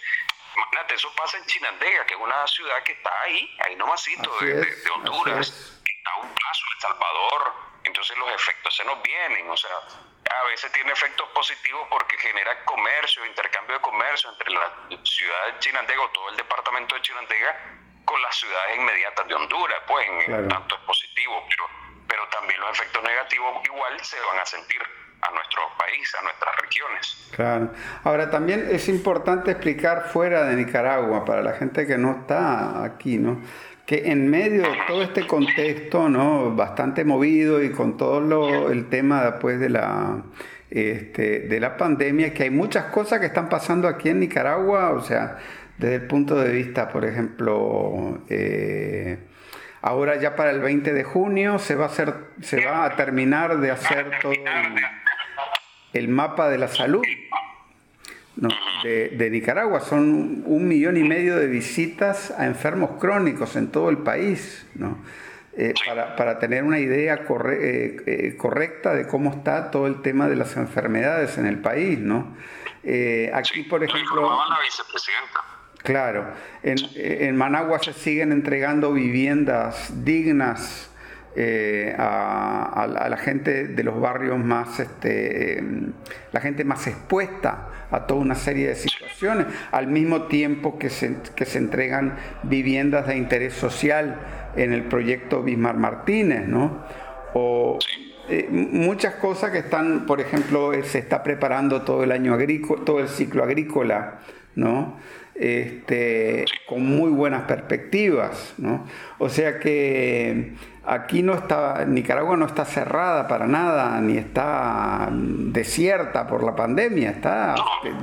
imagínate, eso pasa en Chinandega, que es una ciudad que está ahí, ahí nomasito de, de, Honduras, está a un paso, El Salvador, entonces los efectos se nos vienen, o sea, a veces tiene efectos positivos porque genera comercio, intercambio de comercio entre la ciudad de Chinandega o todo el departamento de Chinandega con las ciudades inmediatas de Honduras, pues en tanto es positivo, pero, pero también los efectos negativos igual se van a sentir a nuestro país, a nuestras regiones. Claro. Ahora también es importante explicar fuera de Nicaragua, para la gente que no está aquí, ¿no? Que en medio de todo este contexto, ¿no? Bastante movido y con todo lo, el tema después de la, este, de la pandemia, que hay muchas cosas que están pasando aquí en Nicaragua, o sea, desde el punto de vista, por ejemplo, eh, ahora ya para el 20 de junio se va a hacer, se va a terminar de hacer todo el mapa de la salud de, Nicaragua. Son un millón y medio de visitas a enfermos crónicos en todo el país, ¿no? Eh, para, tener una idea eh, eh, correcta de cómo está todo el tema de las enfermedades en el país, ¿no? aquí, por ejemplo... Claro, en, en Managua se siguen entregando viviendas dignas eh, a, la gente de los barrios más, este, la gente más expuesta a toda una serie de situaciones, al mismo tiempo que se, que se entregan viviendas de interés social en el proyecto Bismarck Martínez, ¿no? O eh, muchas cosas que están, por ejemplo, eh, se está preparando todo el año agrícola, todo el ciclo agrícola, ¿no? Este, con muy buenas perspectivas, ¿no? O sea que Aquí no está, Nicaragua no está cerrada para nada, ni está desierta por la pandemia, está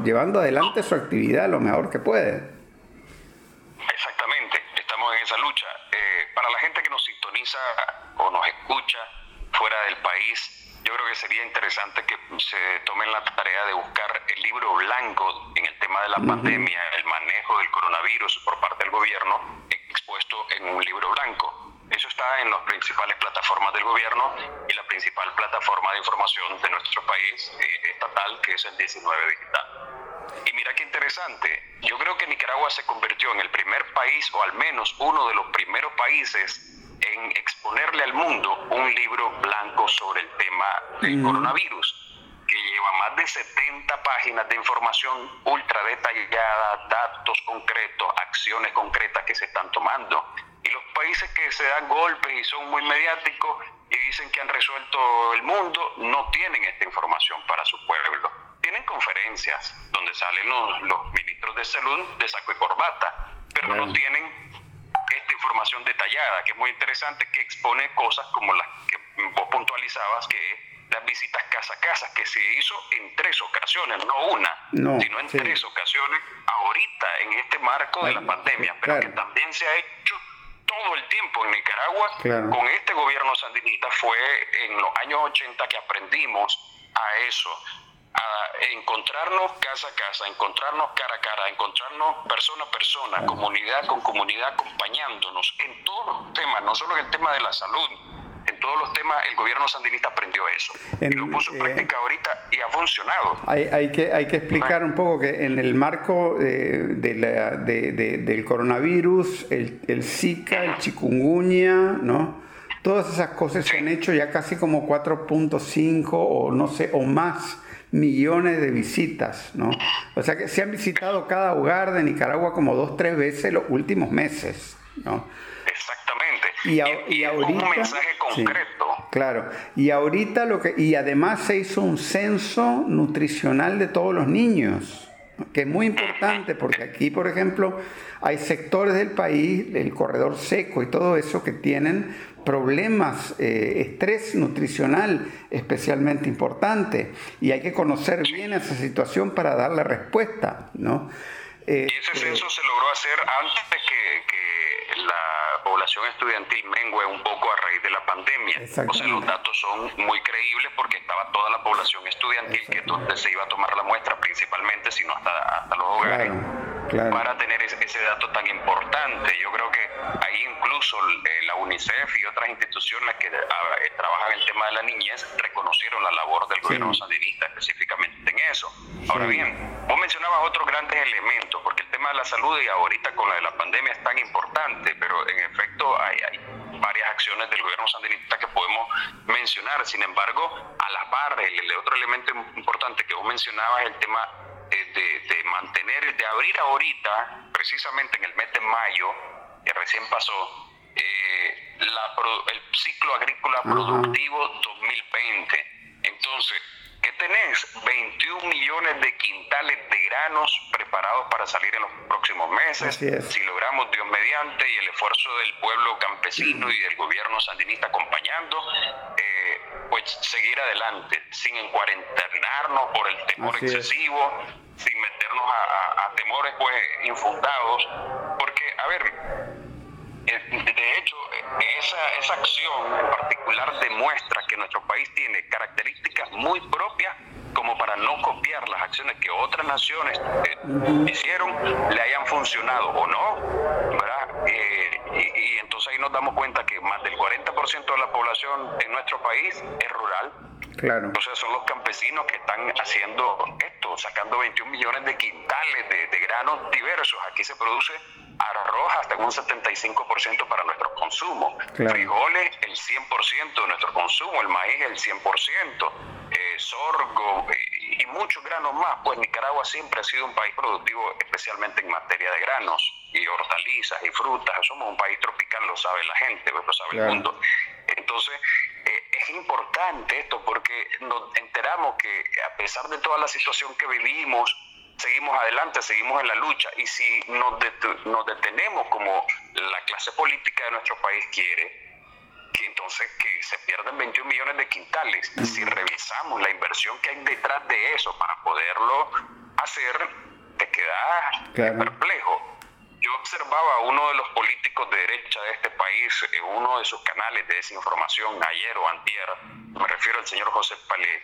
llevando adelante su actividad lo mejor que puede. Exactamente, estamos en esa lucha. Eh, para la gente que nos sintoniza o nos escucha fuera del país, yo creo que sería interesante que se tomen la tarea de buscar el libro blanco en el tema de la pandemia, el manejo del coronavirus por parte del gobierno, expuesto en un libro blanco Eso está en las principales plataformas del gobierno y la principal plataforma de información de nuestro país eh, estatal, que es el 19 Digital. Y mira qué interesante, yo creo que Nicaragua se convirtió en el primer país, o al menos uno de los primeros países, en exponerle al mundo un libro blanco sobre el tema del coronavirus que lleva más de 70 páginas de información ultra detallada, datos concretos, acciones concretas que se están tomando y los países que se dan golpes y son muy mediáticos y dicen que han resuelto el mundo, no tienen esta información para su pueblo. Tienen conferencias donde salen los, ministros de salud de saco y corbata, pero no tienen esta información detallada, que es muy interesante, que expone cosas como las que vos puntualizabas, que las visitas casa a casa, que se hizo en tres ocasiones, no una, sino en tres ocasiones, ahorita en este marco de la pandemia, pero que también se ha hecho todo el tiempo en Nicaragua, con este gobierno sandinista, fue en los años 80 que aprendimos a eso, a encontrarnos casa a casa, encontrarnos cara a cara, encontrarnos persona a persona, comunidad con comunidad, acompañándonos en todos los temas, no solo en el tema de la salud, en todos los temas el gobierno sandinista aprendió eso. y lo puso en eh, práctica ahorita y ha funcionado. Hay, hay, que, hay que explicar un poco que en el marco eh, de, la, de, del coronavirus, el, el Zika, el chikungunya, ¿no? Todas esas cosas se han hecho ya casi como 4.5 o no sé, o más millones de visitas, ¿no? O sea que se han visitado cada hogar de Nicaragua como dos, tres veces los últimos meses, ¿no? Y, ahorita, un mensaje concreto. claro. Y ahorita lo que y además se hizo un censo nutricional de todos los niños, que es muy importante porque aquí, por ejemplo, hay sectores del país, el corredor seco y todo eso que tienen problemas, eh, estrés nutricional especialmente importante y hay que conocer bien esa situación para darle respuesta, ¿no? y ese este, censo se logró hacer antes de que la población estudiantil mengue un poco a raíz de la pandemia. O sea, los datos son muy creíbles porque estaba toda la población estudiantil que donde se iba a tomar la muestra principalmente, sino hasta, hasta los hogares, para tener ese, dato tan importante. Yo creo que ahí incluso eh, la UNICEF y otras instituciones que ah, eh, trabajan el tema de la niñez reconocieron la labor del gobierno sandinista específicamente en eso. Ahora bien, vos mencionabas otros grandes elementos, porque el tema de la salud y ahorita con la de la pandemia es tan importante, pero en efecto hay, varias acciones del gobierno sandinista que podemos mencionar. Sin embargo, a la par, el, otro elemento importante que vos mencionabas es el tema eh, de, mantener, de abrir ahorita, precisamente en el mes de mayo, que recién pasó, eh, el ciclo agrícola productivo 2020. Entonces, ¿Qué tenés? 21 millones de quintales de granos preparados para salir en los próximos meses. Si logramos Dios mediante y el esfuerzo del pueblo campesino y del gobierno sandinista acompañando, eh, pues seguir adelante, sin encuarentenarnos por el temor excesivo, sin meternos a, a temores pues infundados. Porque, a ver, de hecho, esa, esa acción en particular demuestra que nuestro país tiene características muy propias como para no copiar las acciones que otras naciones eh, hicieron, le hayan funcionado o no, ¿verdad? Eh, y, entonces ahí nos damos cuenta que más del 40% de la población en nuestro país es rural. Claro. Entonces son los campesinos que están haciendo esto, sacando 21 millones de quintales de, de granos diversos. Aquí se produce arroz hasta un 75% para nuestro consumo, frijoles el 100% de nuestro consumo, el maíz el 100%, eh, sorgo eh, y muchos granos más, pues Nicaragua siempre ha sido un país productivo especialmente en materia de granos y hortalizas y frutas, somos un país tropical, lo sabe la gente, lo sabe el mundo. Entonces, eh, es importante esto porque nos enteramos que a pesar de toda la situación que vivimos, seguimos adelante, seguimos en la lucha. Y si nos, nos detenemos como la clase política de nuestro país quiere, que entonces que se pierden 21 millones de quintales. Si revisamos la inversión que hay detrás de eso para poderlo hacer, te quedas perplejo. Yo observaba a uno de los políticos de derecha de este país en uno de sus canales de desinformación ayer o antier, me refiero al señor José Palé,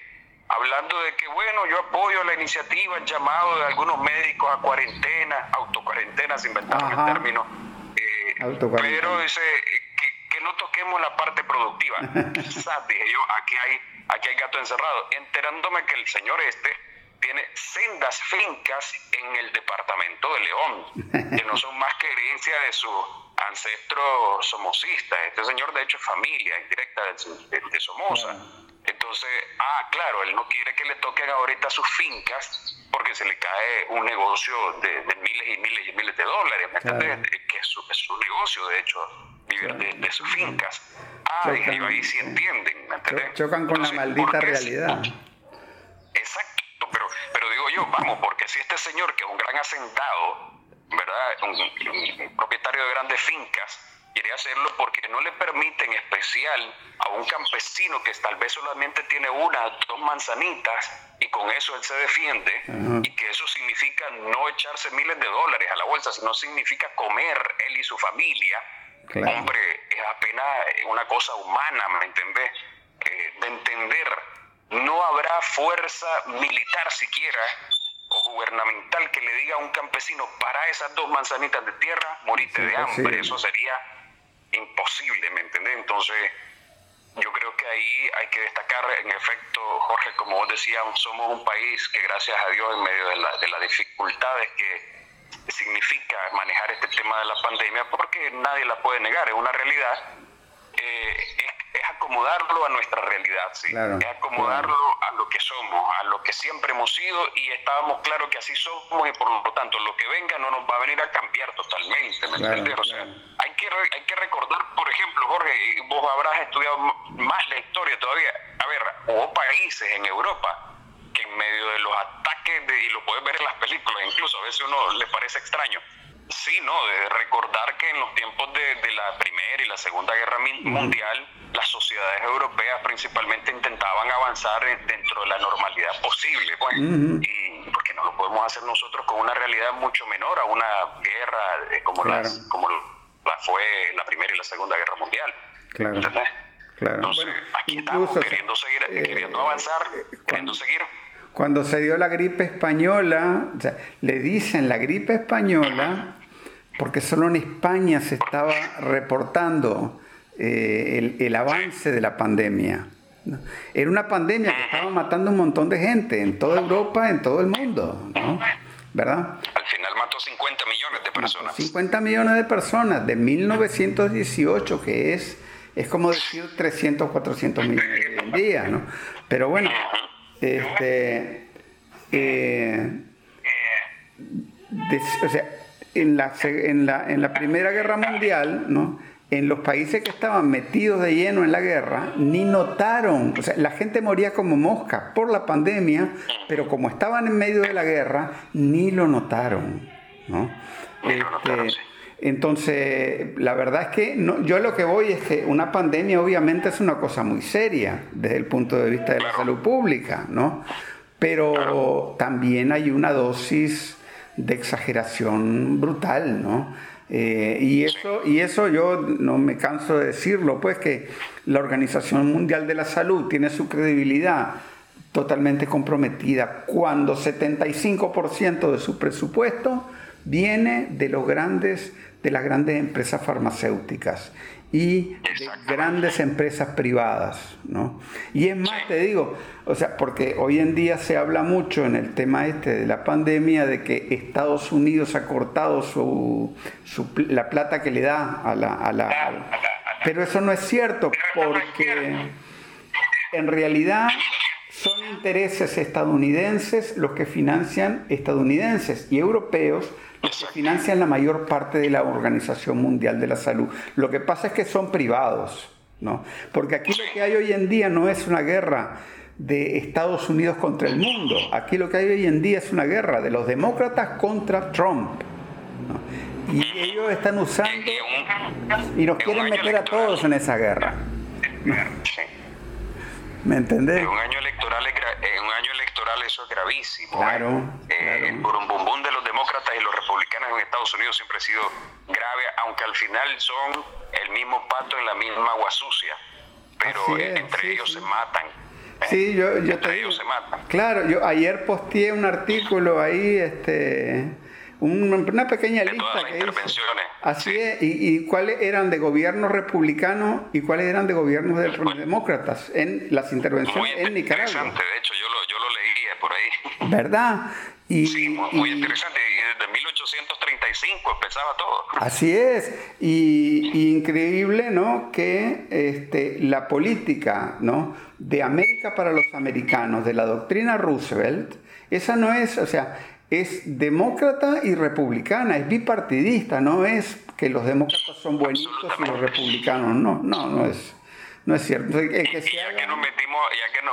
hablando de que, bueno, yo apoyo la iniciativa, el llamado de algunos médicos a cuarentena, autocuarentena, se inventaron el término, eh, pero dice que, no toquemos la parte productiva. Quizás, dije yo, aquí hay, aquí hay gato encerrado. Enterándome que el señor este tiene sendas fincas en el departamento de León, que no son más que herencia de su ancestro somocista. Este señor, de hecho, es familia indirecta de, Somoza. Entonces, claro, él no quiere que le toquen ahorita sus fincas porque se le cae un negocio de, miles y miles y miles de dólares, ¿me entiendes? Que es su, negocio, de hecho, vivir de, sus fincas. Ah, y ahí sí entienden, ¿me entiendes? Chocan con la maldita realidad. Exacto, pero, pero digo yo, vamos, porque si este señor, que es un gran asentado, ¿verdad? un propietario de grandes fincas, quiere hacerlo porque no le permite en especial a un campesino que tal vez solamente tiene una, dos manzanitas y con eso él se defiende y que eso significa no echarse miles de dólares a la bolsa, sino significa comer él y su familia. Hombre, es apenas una cosa humana, ¿me entendés? Eh, de entender, no habrá fuerza militar siquiera o gubernamental que le diga a un campesino para esas dos manzanitas de tierra, morite de hambre. Eso sería imposible, ¿me entendés? Entonces, yo creo que ahí hay que destacar, en efecto, Jorge, como vos decías, somos un país que gracias a Dios, en medio de, de las dificultades que significa manejar este tema de la pandemia, porque nadie la puede negar, es una realidad, eh, es, acomodarlo a nuestra realidad, ¿sí? es acomodarlo a lo que somos, a lo que siempre hemos sido y estábamos claros que así somos y por lo tanto lo que venga no nos va a venir a cambiar totalmente, ¿me entiendes? O sea, hay que, hay que recordar, por ejemplo, Jorge, vos habrás estudiado más la historia todavía, a ver, hubo países en Europa que en medio de los ataques, y lo puedes ver en las películas, incluso a veces uno le parece extraño, Sí, no, de recordar que en los tiempos de, la Primera y la Segunda Guerra Mundial, las sociedades europeas principalmente intentaban avanzar dentro de la normalidad posible, pues, y porque no lo podemos hacer nosotros con una realidad mucho menor a una guerra eh, como, las, como la fue la Primera y la Segunda Guerra Mundial. Claro. Claro. Entonces, aquí estamos queriendo seguir, eh, queriendo avanzar, eh, queriendo seguir. Cuando se dio la gripe española, o sea, le dicen la gripe española porque solo en España se estaba reportando eh, el, avance de la pandemia. Era una pandemia que estaba matando un montón de gente en toda Europa, en todo el mundo, ¿verdad? Al final mató 50 millones de personas. 50 millones de personas de 1918, que es, es como decir 300, 400 millones hoy en día, ¿no? Pero bueno, este, eh, o sea, en la, en la, en la Primera Guerra Mundial, ¿no? en los países que estaban metidos de lleno en la guerra, ni notaron, o sea, la gente moría como mosca por la pandemia, pero como estaban en medio de la guerra, ni lo notaron. ¿no? Este, entonces, la verdad es que no, yo lo que voy es que una pandemia obviamente es una cosa muy seria desde el punto de vista de la salud pública, ¿no? Pero también hay una dosis de exageración brutal, ¿no? Eh, y, eso, y eso yo no me canso de decirlo, pues que la Organización Mundial de la Salud tiene su credibilidad totalmente comprometida cuando 75% de su presupuesto viene de los grandes de las grandes empresas farmacéuticas y de grandes empresas privadas, ¿no? Y es más, te digo, o sea, porque hoy en día se habla mucho en el tema este de la pandemia de que Estados Unidos ha cortado su, la plata que le da a la, a la, Pero eso no es cierto, porque en realidad son intereses estadounidenses los que financian estadounidenses y europeos que financian la mayor parte de la Organización Mundial de la Salud. Lo que pasa es que son privados, ¿no? Porque aquí lo que hay hoy en día no es una guerra de Estados Unidos contra el mundo. Aquí lo que hay hoy en día es una guerra de los demócratas contra Trump. Y ellos están usando y nos quieren meter a todos en esa guerra. ¿Me entendés? un año electoral, un año electoral eso es gravísimo. ¿eh? Claro. Eh, El burumbum de los demócratas y los republicanos en Estados Unidos siempre ha sido grave, aunque al final son el mismo pato en la misma agua sucia. Pero entre ellos se matan. ¿eh? Sí, yo, yo entre ellos se matan. Claro, yo ayer posteé un artículo ahí, este una pequeña lista que Así es. ¿Y, cuáles eran de gobiernos republicanos y cuáles eran de gobiernos demócratas en las intervenciones en Nicaragua? Interesante, de hecho, yo lo, yo lo leía por ahí. ¿Verdad? Y, sí, muy, interesante. Desde 1835 empezaba todo. Así es. Y, increíble, ¿no? Que este, la política, ¿no? De América para los americanos, de la doctrina Roosevelt, esa no es, o sea, es demócrata y republicana, es bipartidista, no es que los demócratas son buenitos y los republicanos no, no, no es, no es cierto. que ya que nos metimos, ya que no,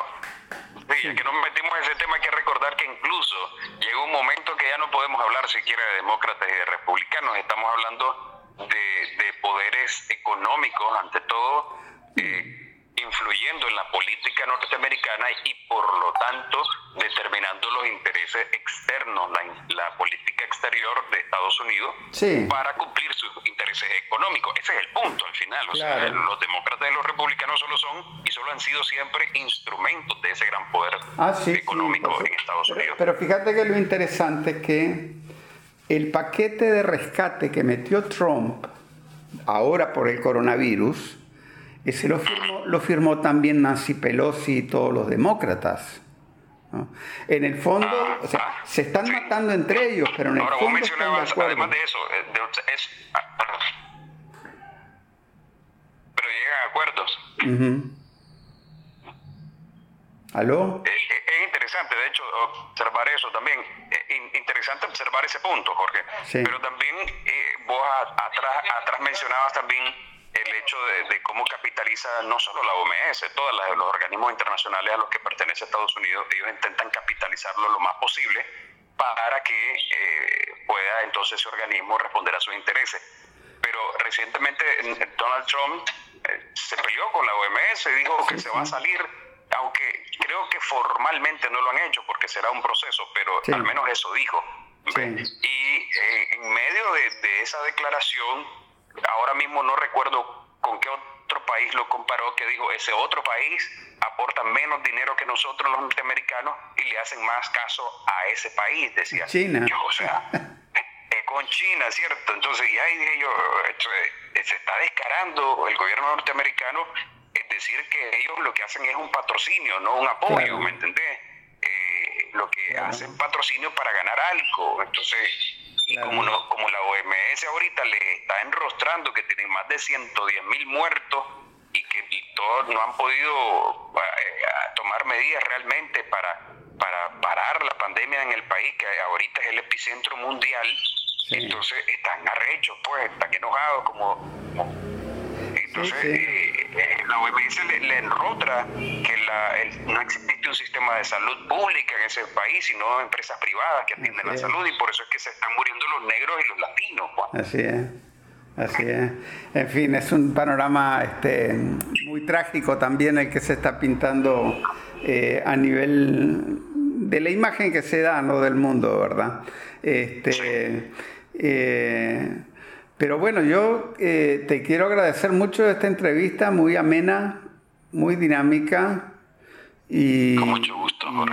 ya que nos metimos en ese tema, hay que recordar que incluso llegó un momento que ya no podemos hablar siquiera de demócratas y de republicanos, estamos hablando de, de poderes económicos, ante todo. Eh, influyendo en la política norteamericana y por lo tanto determinando los intereses externos, la, política exterior de Estados Unidos para cumplir sus intereses económicos. Ese es el punto al final. los demócratas y los republicanos solo son y solo han sido siempre instrumentos de ese gran poder ah, económico en Estados Unidos. Pero, fíjate que lo interesante es que el paquete de rescate que metió Trump ahora por el coronavirus, ese lo firmó, lo firmó también Nancy Pelosi y todos los demócratas. En el fondo, o sea, se están matando entre ellos, pero en el Ahora, fondo. Vos mencionabas, además de eso, eh, de, es, ah, pero llegan a acuerdos. ¿Aló? Eh, eh, es, interesante, de hecho, observar eso también. interesante observar ese punto, Jorge. Pero también vos atrás, atrás mencionabas también el hecho de, cómo capitaliza no solo la OMS, todos los organismos internacionales a los que pertenece Estados Unidos, ellos intentan capitalizarlo lo más posible para que eh, pueda entonces ese organismo responder a sus intereses. Pero recientemente Donald Trump eh, se peleó con la OMS y dijo que se va a salir, aunque creo que formalmente no lo han hecho porque será un proceso, pero al menos eso dijo. Y eh, en medio de esa declaración, ahora mismo no recuerdo con qué otro país lo comparó, que dijo, ese otro país aporta menos dinero que nosotros los norteamericanos y le hacen más caso a ese país, decía. China. o sea, con China, ¿cierto? Entonces, ya ahí dije yo, eh, se está descarando el gobierno norteamericano, es decir, que ellos lo que hacen es un patrocinio, no un apoyo, ¿me entendés? Eh, lo que hacen patrocinio para ganar algo. Entonces, y como, no, como la OMS ahorita le está enrostrando que tienen más de 110 mil muertos y que todos no han podido eh, tomar medidas realmente para, para parar la pandemia en el país, que ahorita es el epicentro mundial, entonces están arrechos, pues, están enojados como entonces, eh, eh, la OMS le, enrotra que no existe un sistema de salud pública en ese país, sino empresas privadas que atienden la salud, y por eso es que se están muriendo los negros y los latinos. Así es. Así es. En fin, es un panorama este, muy trágico también el que se está pintando eh, a nivel de la imagen que se da ¿no? del mundo, ¿verdad? Este, pero bueno, yo eh, te quiero agradecer mucho esta entrevista, muy amena, muy dinámica y,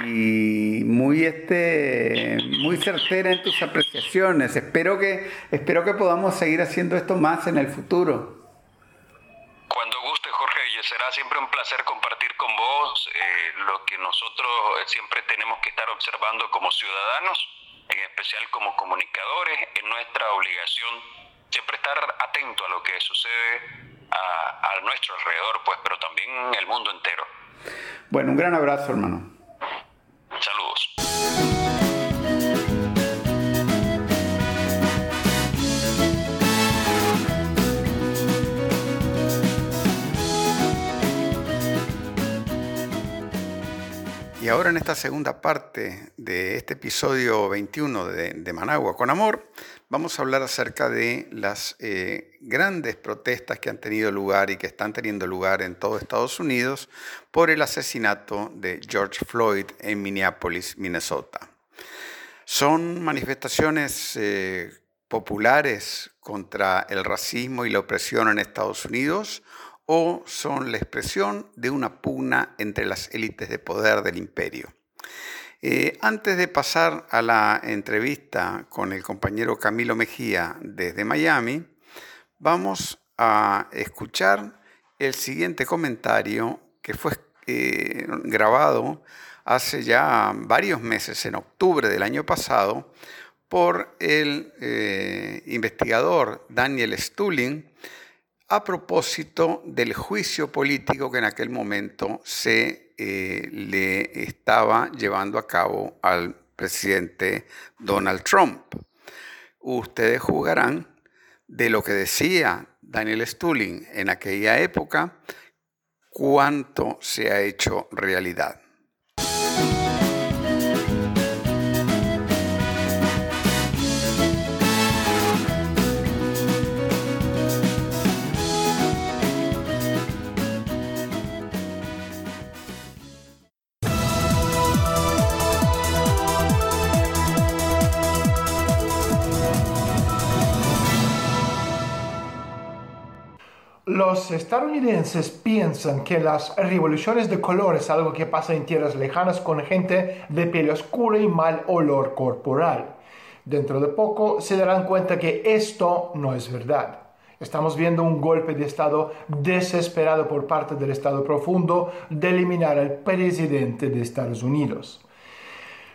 y muy este muy certera en tus apreciaciones. Espero que espero que podamos seguir haciendo esto más en el futuro. Cuando guste, Jorge, será siempre un placer compartir con vos eh, lo que nosotros siempre tenemos que estar observando como ciudadanos, en especial como comunicadores, en nuestra obligación siempre estar atento a lo que sucede a, nuestro alrededor, pues, pero también en el mundo entero. Bueno, un gran abrazo, hermano. Saludos. Y ahora en esta segunda parte de este episodio 21 de, de Managua con Amor, vamos a hablar acerca de las eh, grandes protestas que han tenido lugar y que están teniendo lugar en todo Estados Unidos por el asesinato de George Floyd en Minneapolis, Minnesota. Son manifestaciones eh, populares contra el racismo y la opresión en Estados Unidos o son la expresión de una pugna entre las élites de poder del imperio. Eh, antes de pasar a la entrevista con el compañero Camilo Mejía desde Miami, vamos a escuchar el siguiente comentario que fue eh, grabado hace ya varios meses, en octubre del año pasado, por el eh, investigador Daniel Stulin a propósito del juicio político que en aquel momento se eh, le estaba llevando a cabo al presidente Donald Trump. Ustedes juzgarán de lo que decía Daniel Stulin en aquella época, cuánto se ha hecho realidad. Los estadounidenses piensan que las revoluciones de color es algo que pasa en tierras lejanas con gente de piel oscura y mal olor corporal. Dentro de poco se darán cuenta que esto no es verdad. Estamos viendo un golpe de Estado desesperado por parte del Estado profundo de eliminar al presidente de Estados Unidos.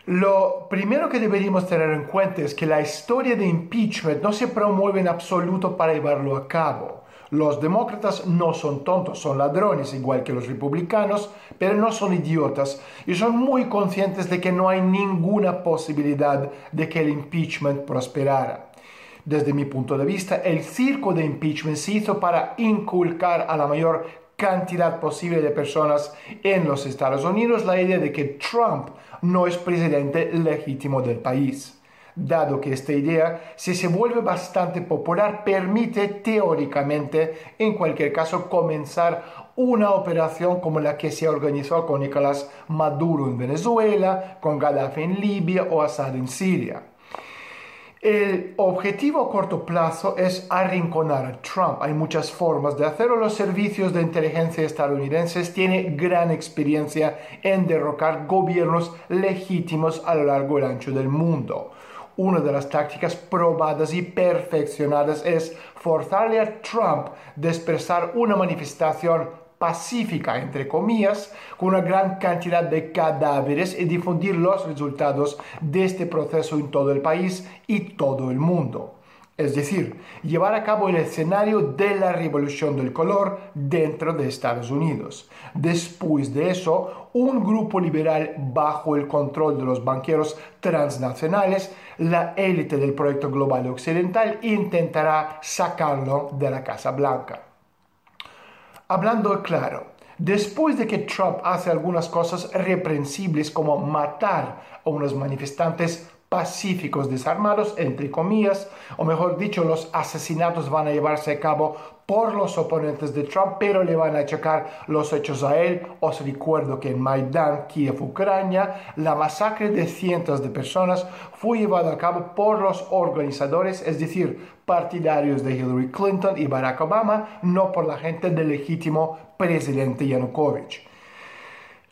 Lo primero que deberíamos tener en cuenta es que la historia de impeachment no se promueve en absoluto para llevarlo a cabo. Los demócratas no son tontos, son ladrones igual que los republicanos, pero no son idiotas y son muy conscientes de que no hay ninguna posibilidad de que el impeachment prosperara. Desde mi punto de vista, el circo de impeachment se hizo para inculcar a la mayor cantidad posible de personas en los Estados Unidos la idea de que Trump no es presidente legítimo del país dado que esta idea, si se vuelve bastante popular, permite teóricamente, en cualquier caso, comenzar una operación como la que se organizó con Nicolás Maduro en Venezuela, con Gaddafi en Libia o Assad en Siria. El objetivo a corto plazo es arrinconar a Trump. Hay muchas formas de hacerlo. Los servicios de inteligencia estadounidenses tienen gran experiencia en derrocar gobiernos legítimos a lo largo y ancho del mundo. Una de las tácticas probadas y perfeccionadas es forzarle a Trump a expresar una manifestación pacífica, entre comillas, con una gran cantidad de cadáveres y difundir los resultados de este proceso en todo el país y todo el mundo es decir, llevar a cabo el escenario de la revolución del color dentro de Estados Unidos. Después de eso, un grupo liberal bajo el control de los banqueros transnacionales, la élite del proyecto global occidental, intentará sacarlo de la Casa Blanca. Hablando claro, después de que Trump hace algunas cosas reprensibles como matar a unos manifestantes pacíficos desarmados, entre comillas, o mejor dicho, los asesinatos van a llevarse a cabo por los oponentes de Trump, pero le van a achacar los hechos a él. Os recuerdo que en Maidan, Kiev, Ucrania, la masacre de cientos de personas fue llevada a cabo por los organizadores, es decir, partidarios de Hillary Clinton y Barack Obama, no por la gente del legítimo presidente Yanukovych.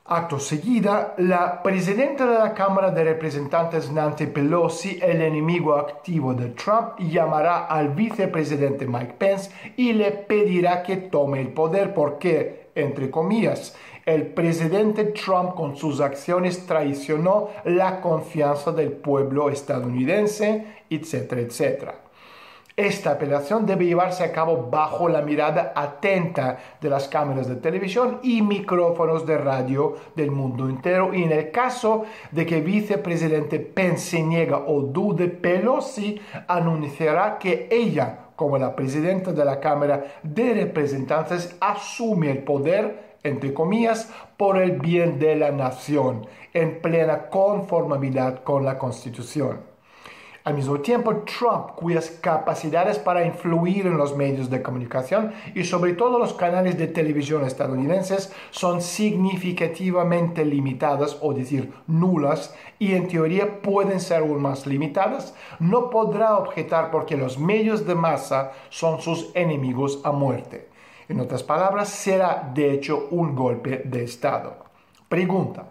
Acto seguida, la presidenta de la Cámara de Representantes Nancy Pelosi, el enemigo activo de Trump, llamará al vicepresidente Mike Pence y le pedirá que tome el poder porque, entre comillas, el presidente Trump con sus acciones traicionó la confianza del pueblo estadounidense, etcétera, etcétera. Esta operación debe llevarse a cabo bajo la mirada atenta de las cámaras de televisión y micrófonos de radio del mundo entero y en el caso de que vicepresidente Pence niega o dude, Pelosi anunciará que ella, como la presidenta de la Cámara de Representantes, asume el poder entre comillas, por el bien de la nación, en plena conformabilidad con la Constitución. Al mismo tiempo, Trump, cuyas capacidades para influir en los medios de comunicación y sobre todo los canales de televisión estadounidenses son significativamente limitadas, o decir nulas, y en teoría pueden ser aún más limitadas, no podrá objetar porque los medios de masa son sus enemigos a muerte. En otras palabras, será de hecho un golpe de Estado. Pregunta.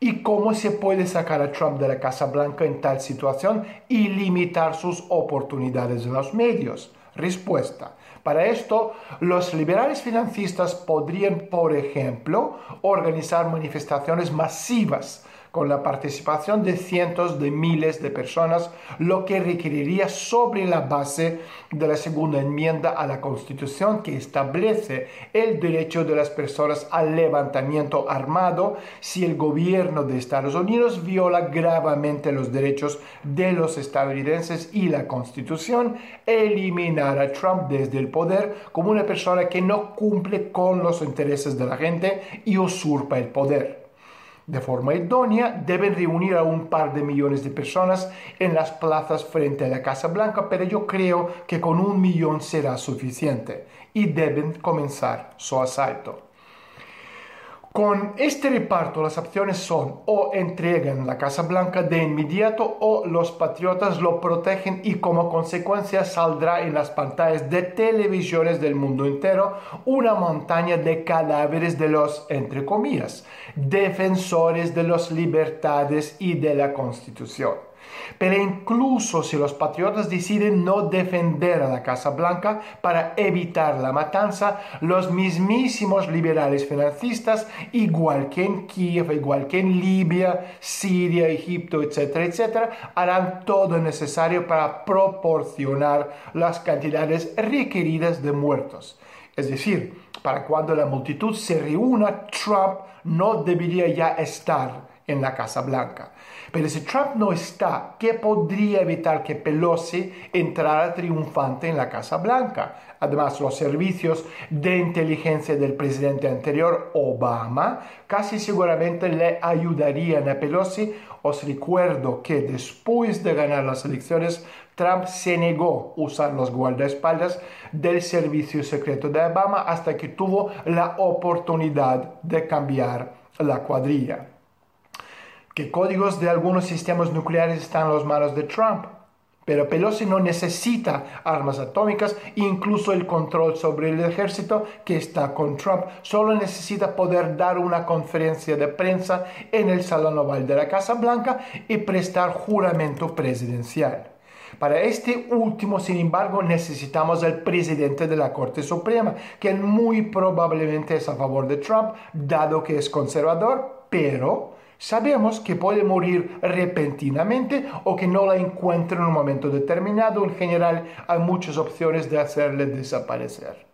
¿Y cómo se puede sacar a Trump de la Casa Blanca en tal situación y limitar sus oportunidades en los medios? Respuesta. Para esto, los liberales financistas podrían, por ejemplo, organizar manifestaciones masivas con la participación de cientos de miles de personas, lo que requeriría sobre la base de la segunda enmienda a la Constitución que establece el derecho de las personas al levantamiento armado si el gobierno de Estados Unidos viola gravemente los derechos de los estadounidenses y la Constitución, eliminar a Trump desde el poder como una persona que no cumple con los intereses de la gente y usurpa el poder de forma idónea, deben reunir a un par de millones de personas en las plazas frente a la Casa Blanca, pero yo creo que con un millón será suficiente y deben comenzar su asalto. Con este reparto las opciones son o entregan la Casa Blanca de inmediato o los patriotas lo protegen y como consecuencia saldrá en las pantallas de televisiones del mundo entero una montaña de cadáveres de los, entre comillas, defensores de las libertades y de la Constitución. Pero incluso si los patriotas deciden no defender a la Casa Blanca para evitar la matanza, los mismísimos liberales financistas, igual que en Kiev, igual que en Libia, Siria, Egipto, etcétera, etcétera, harán todo necesario para proporcionar las cantidades requeridas de muertos. Es decir, para cuando la multitud se reúna, Trump no debería ya estar en la Casa Blanca. Pero si Trump no está, ¿qué podría evitar que Pelosi entrara triunfante en la Casa Blanca? Además, los servicios de inteligencia del presidente anterior, Obama, casi seguramente le ayudarían a Pelosi. Os recuerdo que después de ganar las elecciones, Trump se negó a usar los guardaespaldas del servicio secreto de Obama hasta que tuvo la oportunidad de cambiar la cuadrilla que códigos de algunos sistemas nucleares están en las manos de Trump. Pero Pelosi no necesita armas atómicas, incluso el control sobre el ejército que está con Trump. Solo necesita poder dar una conferencia de prensa en el Salón Oval de la Casa Blanca y prestar juramento presidencial. Para este último, sin embargo, necesitamos el presidente de la Corte Suprema, que muy probablemente es a favor de Trump, dado que es conservador, pero Sabemos que puede morir repentinamente o que no la encuentre en un momento determinado. En general, hay muchas opciones de hacerle desaparecer.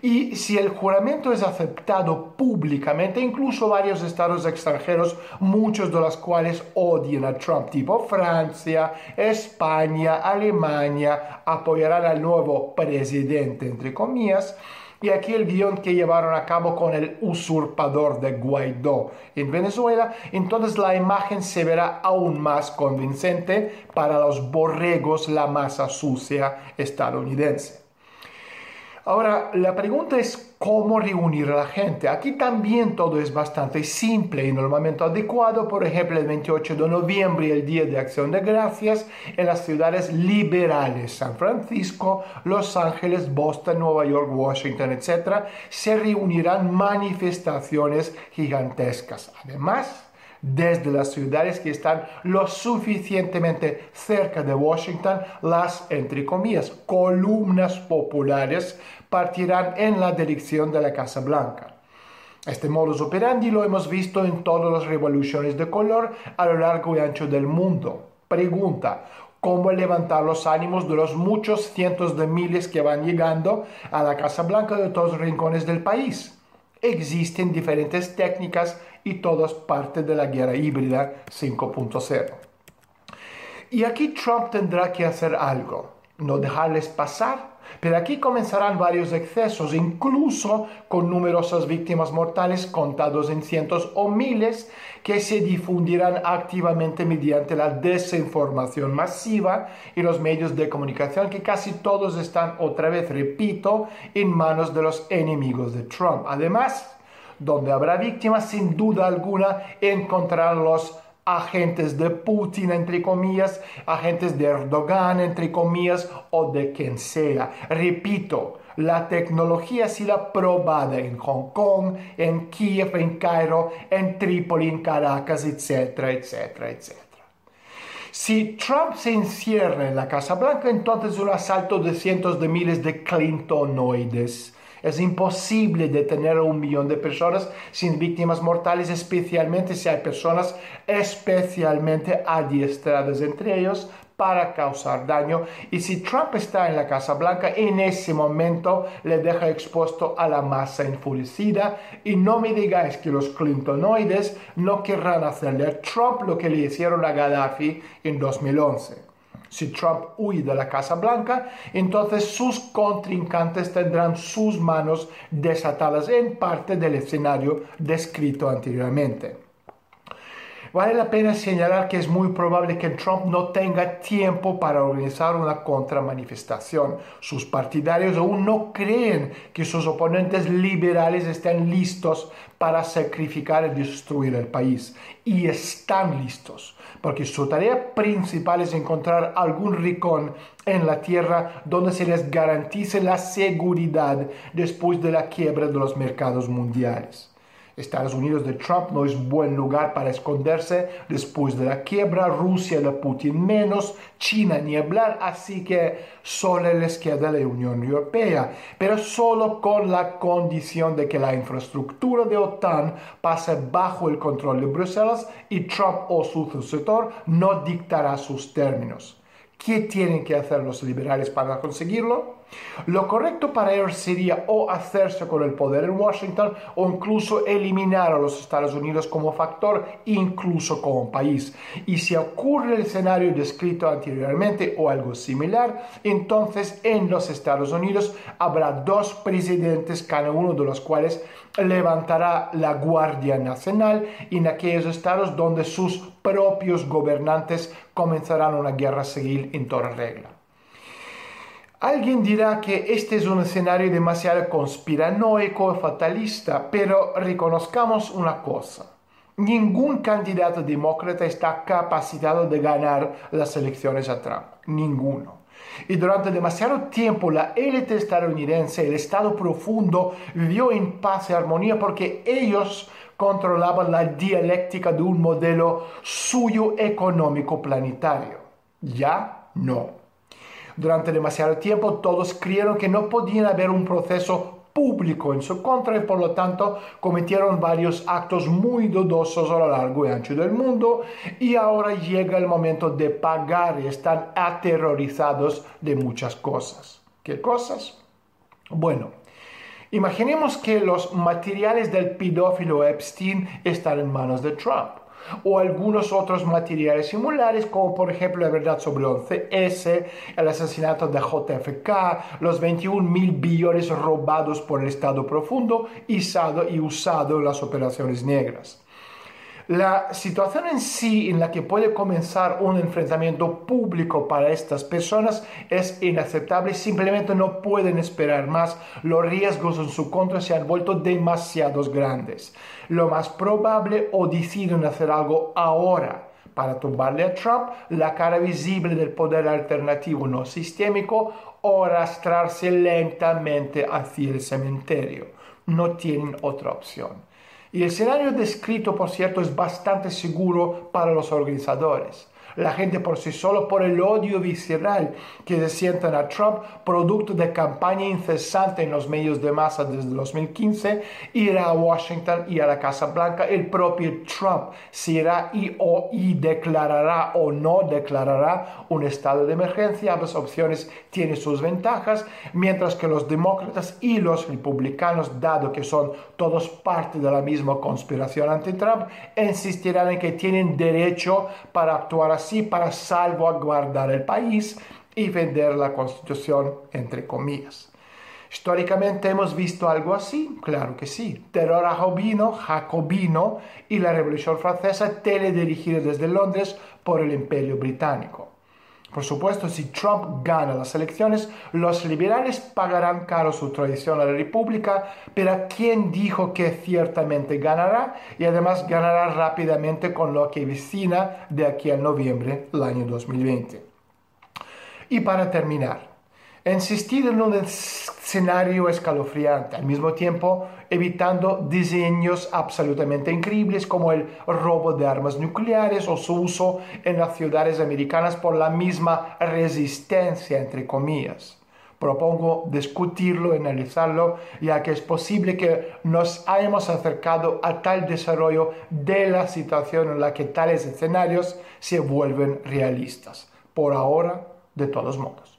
Y si el juramento es aceptado públicamente, incluso varios estados extranjeros, muchos de los cuales odian a Trump, tipo Francia, España, Alemania, apoyarán al nuevo presidente, entre comillas, y aquí el guion que llevaron a cabo con el usurpador de Guaidó en Venezuela, entonces la imagen se verá aún más convincente para los borregos, la masa sucia estadounidense. Ahora, la pregunta es cómo reunir a la gente. Aquí también todo es bastante simple y en el momento adecuado, por ejemplo, el 28 de noviembre, el Día de Acción de Gracias, en las ciudades liberales, San Francisco, Los Ángeles, Boston, Nueva York, Washington, etc., se reunirán manifestaciones gigantescas. Además, desde las ciudades que están lo suficientemente cerca de Washington, las, entre comillas, columnas populares partirán en la dirección de la Casa Blanca. Este modus operandi lo hemos visto en todas las revoluciones de color a lo largo y ancho del mundo. Pregunta, ¿cómo levantar los ánimos de los muchos cientos de miles que van llegando a la Casa Blanca de todos los rincones del país? Existen diferentes técnicas y todas parte de la guerra híbrida 5.0. Y aquí Trump tendrá que hacer algo, no dejarles pasar pero aquí comenzarán varios excesos, incluso con numerosas víctimas mortales contados en cientos o miles, que se difundirán activamente mediante la desinformación masiva y los medios de comunicación que casi todos están, otra vez repito, en manos de los enemigos de Trump. Además, donde habrá víctimas, sin duda alguna, encontrarán los agentes de Putin, entre comillas, agentes de Erdogan, entre comillas, o de quien sea. Repito, La tecnología ha sido probada en Hong Kong, en Kiev, en Cairo, en Trípoli, en Caracas, etcétera, etcétera, etcétera. Si Trump se encierra en la Casa Blanca, entonces un asalto de cientos de miles de clintonoides. Es imposible detener a un millón de personas sin víctimas mortales, especialmente si hay personas especialmente adiestradas entre ellos para causar daño. Y si Trump está en la Casa Blanca, en ese momento le deja expuesto a la masa enfurecida. Y no me digáis que los clintonoides no querrán hacerle a Trump lo que le hicieron a Gaddafi en 2011. Si Trump huye de la Casa Blanca, entonces sus contrincantes tendrán sus manos desatadas en parte del escenario descrito anteriormente. Vale la pena señalar que es muy probable que Trump no tenga tiempo para organizar una contramanifestación. Sus partidarios aún no creen que sus oponentes liberales estén listos para sacrificar y destruir el país. Y están listos, porque su tarea principal es encontrar algún rincón en la tierra donde se les garantice la seguridad después de la quiebra de los mercados mundiales. Estados Unidos de Trump no es buen lugar para esconderse después de la quiebra, Rusia de Putin menos, China ni hablar, así que solo les queda la Unión Europea, pero solo con la condición de que la infraestructura de OTAN pase bajo el control de Bruselas y Trump o su sucesor no dictará sus términos. ¿Qué tienen que hacer los liberales para conseguirlo? Lo correcto para ellos sería o hacerse con el poder en Washington o incluso eliminar a los Estados Unidos como factor, incluso como país. Y si ocurre el escenario descrito anteriormente o algo similar, entonces en los Estados Unidos habrá dos presidentes, cada uno de los cuales levantará la Guardia Nacional en aquellos estados donde sus propios gobernantes comenzarán una guerra civil en toda regla. Alguien dirá que este es un escenario demasiado conspiranoico y fatalista, pero reconozcamos una cosa. Ningún candidato demócrata está capacitado de ganar las elecciones a Trump. Ninguno. Y durante demasiado tiempo la élite estadounidense, el Estado profundo, vivió en paz y armonía porque ellos controlaban la dialéctica de un modelo suyo económico planetario. Ya no. Durante demasiado tiempo todos creyeron que no podían haber un proceso público en su contra y por lo tanto cometieron varios actos muy dudosos a lo largo y ancho del mundo y ahora llega el momento de pagar y están aterrorizados de muchas cosas. ¿Qué cosas? Bueno, imaginemos que los materiales del pedófilo Epstein están en manos de Trump o algunos otros materiales similares, como por ejemplo la verdad sobre 11S, el asesinato de JFK, los 21 mil billones robados por el Estado profundo y usado, en las operaciones negras. La situación en sí en la que puede comenzar un enfrentamiento público para estas personas es inaceptable, simplemente no pueden esperar más, los riesgos en su contra se han vuelto demasiados grandes. Lo más probable o deciden hacer algo ahora para tumbarle a Trump la cara visible del poder alternativo no sistémico o arrastrarse lentamente hacia el cementerio. No tienen otra opción. Y el escenario descrito, por cierto, es bastante seguro para los organizadores la gente por sí solo, por el odio visceral que se sientan a Trump, producto de campaña incesante en los medios de masa desde 2015, irá a Washington y a la Casa Blanca. El propio Trump se irá y, o, y declarará o no declarará un estado de emergencia. Ambas opciones tienen sus ventajas, mientras que los demócratas y los republicanos, dado que son todos parte de la misma conspiración anti-Trump, insistirán en que tienen derecho para actuar así para salvaguardar el país y vender la constitución, entre comillas. Históricamente hemos visto algo así, claro que sí. Terror jacobino, jacobino y la Revolución Francesa teledirigida desde Londres por el Imperio Británico. Por supuesto, si Trump gana las elecciones, los liberales pagarán caro su traición a la República, pero ¿quién dijo que ciertamente ganará? Y además ganará rápidamente con lo que vicina de aquí a noviembre del año 2020. Y para terminar, insistir en un escenario escalofriante, al mismo tiempo evitando diseños absolutamente increíbles como el robo de armas nucleares o su uso en las ciudades americanas por la misma resistencia, entre comillas. Propongo discutirlo, analizarlo, ya que es posible que nos hayamos acercado a tal desarrollo de la situación en la que tales escenarios se vuelven realistas. Por ahora, de todos modos.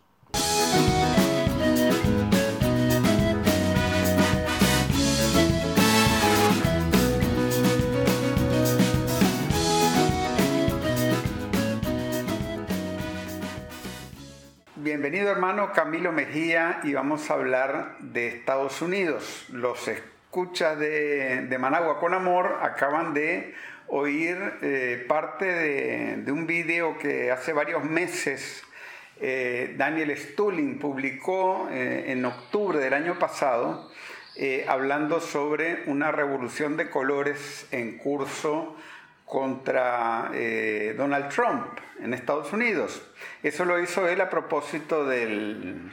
Bienvenido hermano Camilo Mejía y vamos a hablar de Estados Unidos. Los escuchas de, Managua con Amor acaban de oír eh, parte de, un video que hace varios meses eh, Daniel Stulin publicó eh, en octubre del año pasado hablando sobre una revolución de colores en curso contra Donald Trump en Estados Unidos. Eso lo hizo él a propósito del,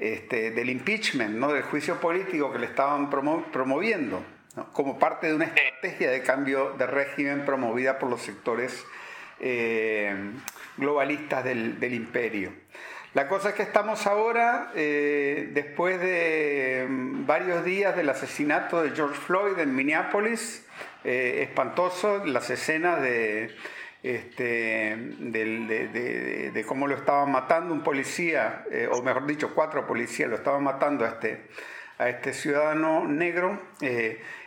este, del impeachment, ¿no? del juicio político que le estaban promoviendo, como parte de una estrategia de cambio de régimen promovida por los sectores eh, globalistas del, imperio. La cosa es que estamos ahora, eh, después de mm, varios días del asesinato de George Floyd en Minneapolis, eh, espantoso, las escenas de este, de, cómo lo estaban matando un policía, eh, o mejor dicho, cuatro policías lo estaban matando a este, este ciudadano negro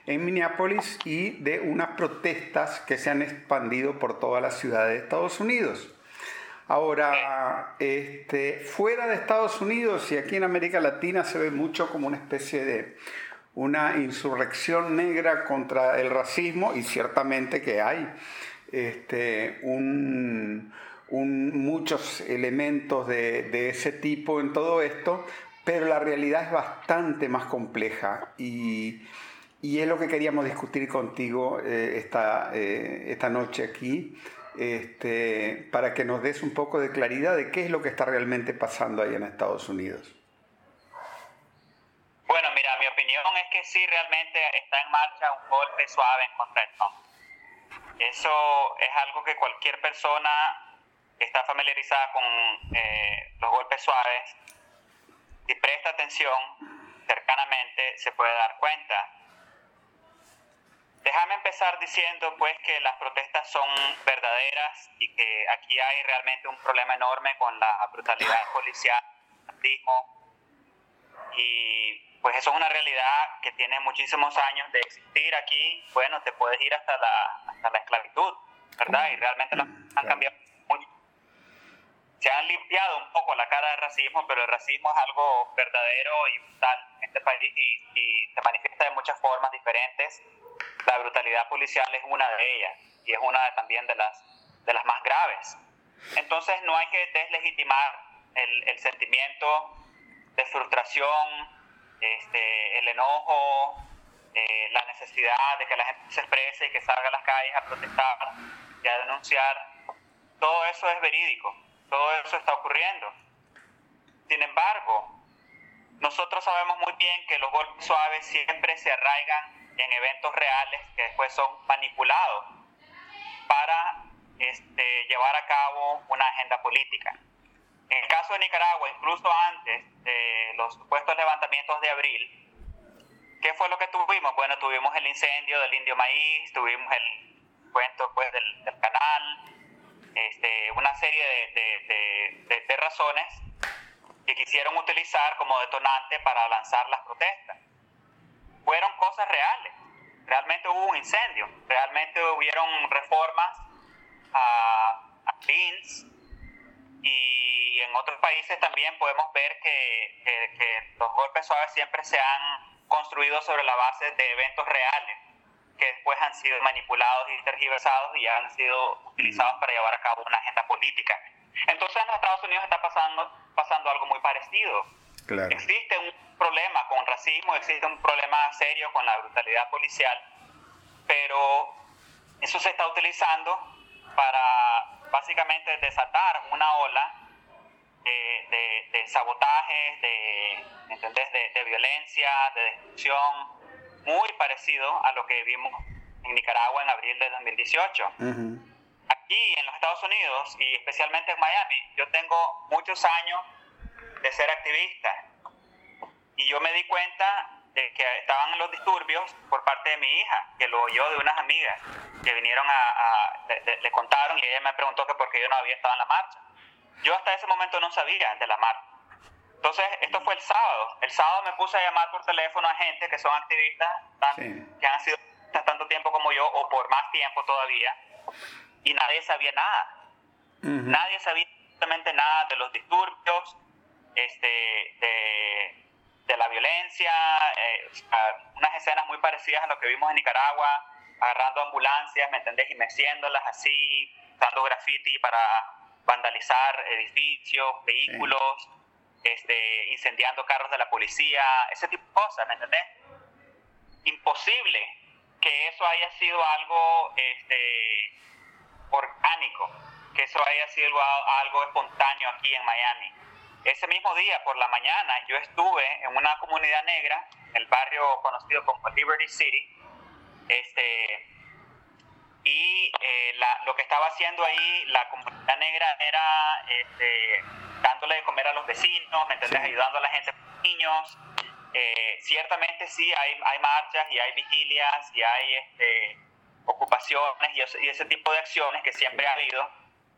en Minneapolis y de unas protestas que se han expandido por toda la ciudad de Estados Unidos. Ahora, este, fuera de Estados Unidos y aquí en América Latina se ve mucho como una especie de una insurrección negra contra el racismo y ciertamente que hay este, muchos elementos de, ese tipo en todo esto, pero la realidad es bastante más compleja y, es lo que queríamos discutir contigo eh, esta, eh, esta noche aquí. Este, para que nos des un poco de claridad de qué es lo que está realmente pasando ahí en Estados Unidos. Bueno, mira, mi opinión es que sí, realmente está en marcha un golpe suave en contra de Trump. Eso es algo que cualquier persona que está familiarizada con eh, los golpes suaves, si presta atención cercanamente, se puede dar cuenta. Déjame empezar diciendo pues que las protestas son verdaderas y que aquí hay realmente un problema enorme con la brutalidad policial, y pues eso es una realidad que tiene muchísimos años de existir aquí. Bueno, te puedes ir hasta la, hasta la esclavitud, ¿verdad? Y realmente han cambiado mucho. Se han limpiado un poco la cara del racismo, pero el racismo es algo verdadero y brutal en este país y, y se manifiesta de muchas formas diferentes. La brutalidad policial es una de ellas y es una también de las, de las más graves. Entonces no hay que deslegitimar el, sentimiento de frustración, este, el enojo, eh, la necesidad de que la gente se exprese y que salga a las calles a protestar y a denunciar, todo eso es verídico, todo eso está ocurriendo. Sin embargo, nosotros sabemos muy bien que los golpes suaves siempre se arraigan en eventos reales que después son manipulados para este, llevar a cabo una agenda política. En el caso de Nicaragua, incluso antes de los supuestos levantamientos de abril, ¿qué fue lo que tuvimos? Bueno, tuvimos el incendio del Indio Maíz, tuvimos el cuento pues, del, canal, este, una serie de, de, razones que quisieron utilizar como detonante para lanzar las protestas. Fueron cosas reales. Realmente hubo un incendio, realmente hubieron reformas a, a y en otros países también podemos ver que, que, los golpes suaves siempre se han construido sobre la base de eventos reales que después han sido manipulados y tergiversados y han sido utilizados para llevar a cabo una agenda política. Entonces en Estados Unidos está pasando, pasando algo muy parecido. Existe un problema con racismo, existe un problema serio con la brutalidad policial, pero eso se está utilizando para básicamente desatar una ola de, de sabotajes, de, ¿entendés? De, violencia, de destrucción, muy parecido a lo que vimos en Nicaragua en abril de 2018. Aquí en los Estados Unidos y especialmente en Miami, yo tengo muchos años de ser activista y yo me di cuenta de que estaban los disturbios por parte de mi hija, que lo oyó de unas amigas que vinieron a, le, contaron y ella me preguntó que por qué yo no había estado en la marcha. Yo hasta ese momento no sabía de la marcha. Entonces, esto fue el sábado. El sábado me puse a llamar por teléfono a gente que son activistas, que han sido tanto tiempo como yo o por más tiempo todavía, y nadie sabía nada. Nadie sabía absolutamente nada de los disturbios, este, de, de la violencia, eh, unas escenas muy parecidas a lo que vimos en Nicaragua, agarrando ambulancias, ¿me entendés? Y meciéndolas así, dando graffiti para vandalizar edificios, vehículos, este, incendiando carros de la policía, ese tipo de cosas, ¿me entendés? Imposible que eso haya sido algo este, orgánico, que eso haya sido algo espontáneo aquí en Miami. Ese mismo día, por la mañana, yo estuve en una comunidad negra, el barrio conocido como Liberty City, este, y eh, lo que estaba haciendo ahí la comunidad negra era este, dándole de comer a los vecinos, ¿me entendés? Ayudando a la gente niños. Eh, ciertamente sí, hay, hay marchas y hay vigilias y hay este, ocupaciones y ese, tipo de acciones que siempre ha habido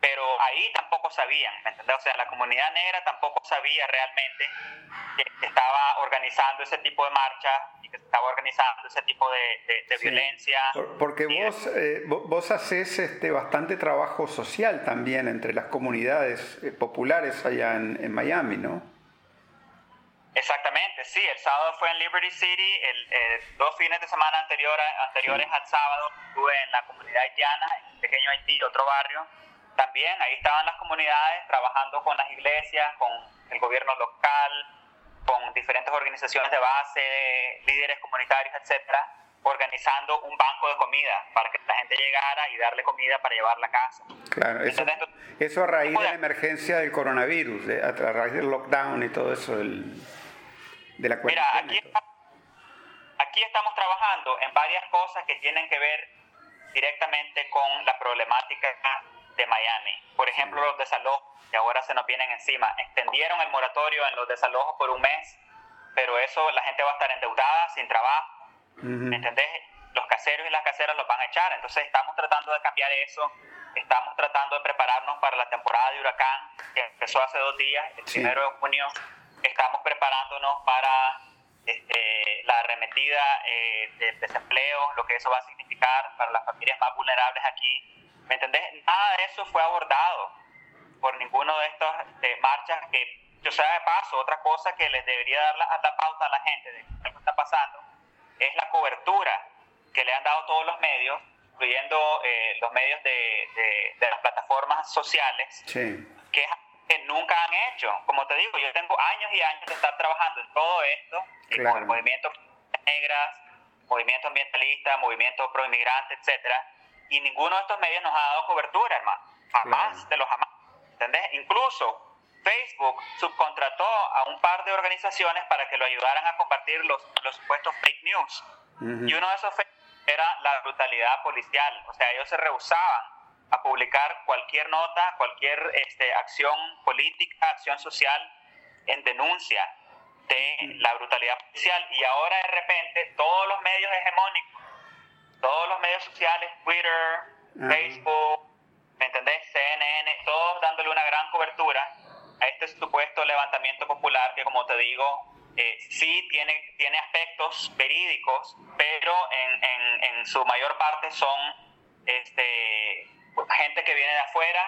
pero ahí tampoco sabían, ¿me entiendes? O sea, la comunidad negra tampoco sabía realmente que, estaba organizando ese tipo de marcha y que estaba organizando ese tipo de, violencia. porque vos, eh, vos haces este, bastante trabajo social también entre las comunidades eh, populares allá en, Miami, ¿no? Exactamente, sí. El sábado fue en Liberty City, el, dos fines de semana anterior, anteriores al sábado estuve en la comunidad haitiana, en Pequeño Haití, otro barrio, también ahí estaban las comunidades trabajando con las iglesias, con el gobierno local, con diferentes organizaciones de base, líderes comunitarios, etcétera, organizando un banco de comida para que la gente llegara y darle comida para llevarla a casa. Claro, eso, a raíz de la emergencia del coronavirus, a raíz del lockdown y todo eso, de la cuarentena. Mira, aquí, aquí estamos trabajando en varias cosas que tienen que ver directamente con la problemática de Miami. Por ejemplo, los desalojos, que ahora se nos vienen encima. Extendieron el moratorio en los desalojos por un mes, pero eso la gente va a estar endeudada, sin trabajo. ¿Me entendés? Los caseros y las caseras los van a echar. Entonces estamos tratando de cambiar eso. Estamos tratando de prepararnos para la temporada de huracán, que empezó hace dos días, el primero de junio. Estamos preparándonos para este, la arremetida eh, del desempleo, lo que eso va a significar para las familias más vulnerables aquí ¿Me entendés? Nada de eso fue abordado por ninguno de estas marchas que, yo sea de paso, otra cosa que les debería dar la, la pauta a la gente de lo que está pasando es la cobertura que le han dado todos los medios, incluyendo eh, los medios de, de, las plataformas sociales, que, que nunca han hecho. Como te digo, yo tengo años y años de estar trabajando en todo esto, con el movimiento negras, movimiento ambientalista, movimiento pro inmigrante, etcétera y ninguno de estos medios nos ha dado cobertura, hermano. Jamás, de los jamás. ¿Entendés? Incluso Facebook subcontrató a un par de organizaciones para que lo ayudaran a compartir los, los supuestos fake news. Y uno de esos fake era la brutalidad policial. O sea, ellos se rehusaban a publicar cualquier nota, cualquier este, acción política, acción social en denuncia de la brutalidad policial. Y ahora de repente todos los medios hegemónicos todos los medios sociales, Twitter, Facebook, ¿me entendés? CNN, todos dándole una gran cobertura a este supuesto levantamiento popular que, como te digo, eh, sí tiene, tiene aspectos verídicos, pero en, en, en, su mayor parte son este, gente que viene de afuera,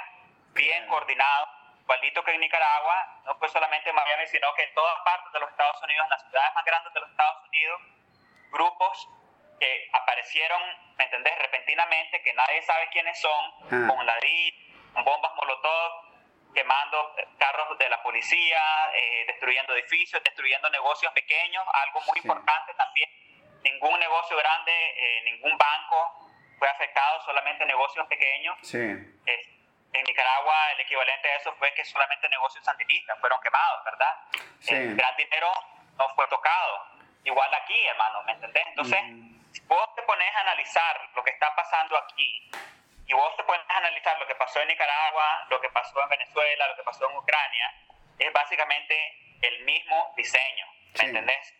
bien coordinado, igualito que en Nicaragua, no fue solamente en Miami, sino que en todas partes de los Estados Unidos, en las ciudades más grandes de los Estados Unidos, grupos que aparecieron, ¿me entendés? Repentinamente, que nadie sabe quiénes son, ah. con ladrillos, con bombas molotov, quemando carros de la policía, eh, destruyendo edificios, destruyendo negocios pequeños, algo muy importante también. Ningún negocio grande, eh, ningún banco fue afectado, solamente negocios pequeños. Sí. en Nicaragua el equivalente a eso fue que solamente negocios sandinistas fueron quemados, ¿verdad? El gran dinero no fue tocado. Igual aquí, hermano, ¿me entendés? Entonces, si vos te pones a analizar lo que está pasando aquí y vos te pones a analizar lo que pasó en Nicaragua, lo que pasó en Venezuela, lo que pasó en Ucrania, es básicamente el mismo diseño, ¿me entendés?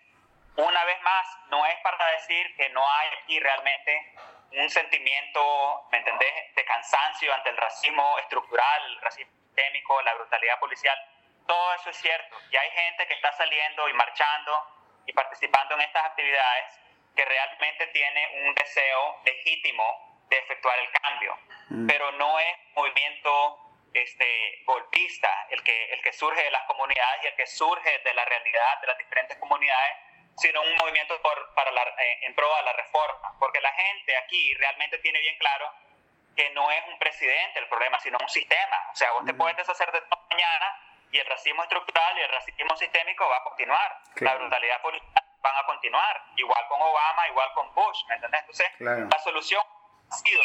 Una vez más, no es para decir que no hay aquí realmente un sentimiento, ¿me entendés?, de cansancio ante el racismo estructural, el racismo sistémico, la brutalidad policial. Todo eso es cierto. Y hay gente que está saliendo y marchando y participando en estas actividades que realmente tiene un deseo legítimo de efectuar el cambio. Mm. Pero no es movimiento este, golpista el que, el que surge de las comunidades y el que surge de la realidad de las diferentes comunidades, sino un movimiento por, para la, eh, en pro de la reforma. Porque la gente aquí realmente tiene bien claro que no es un presidente el problema, sino un sistema. O sea, vos te puedes deshacer de mañana y el racismo estructural y el racismo sistémico va a continuar. La brutalidad política van a continuar. Igual con Obama, igual con Bush, ¿me entendés? Entonces, la solución ha sido,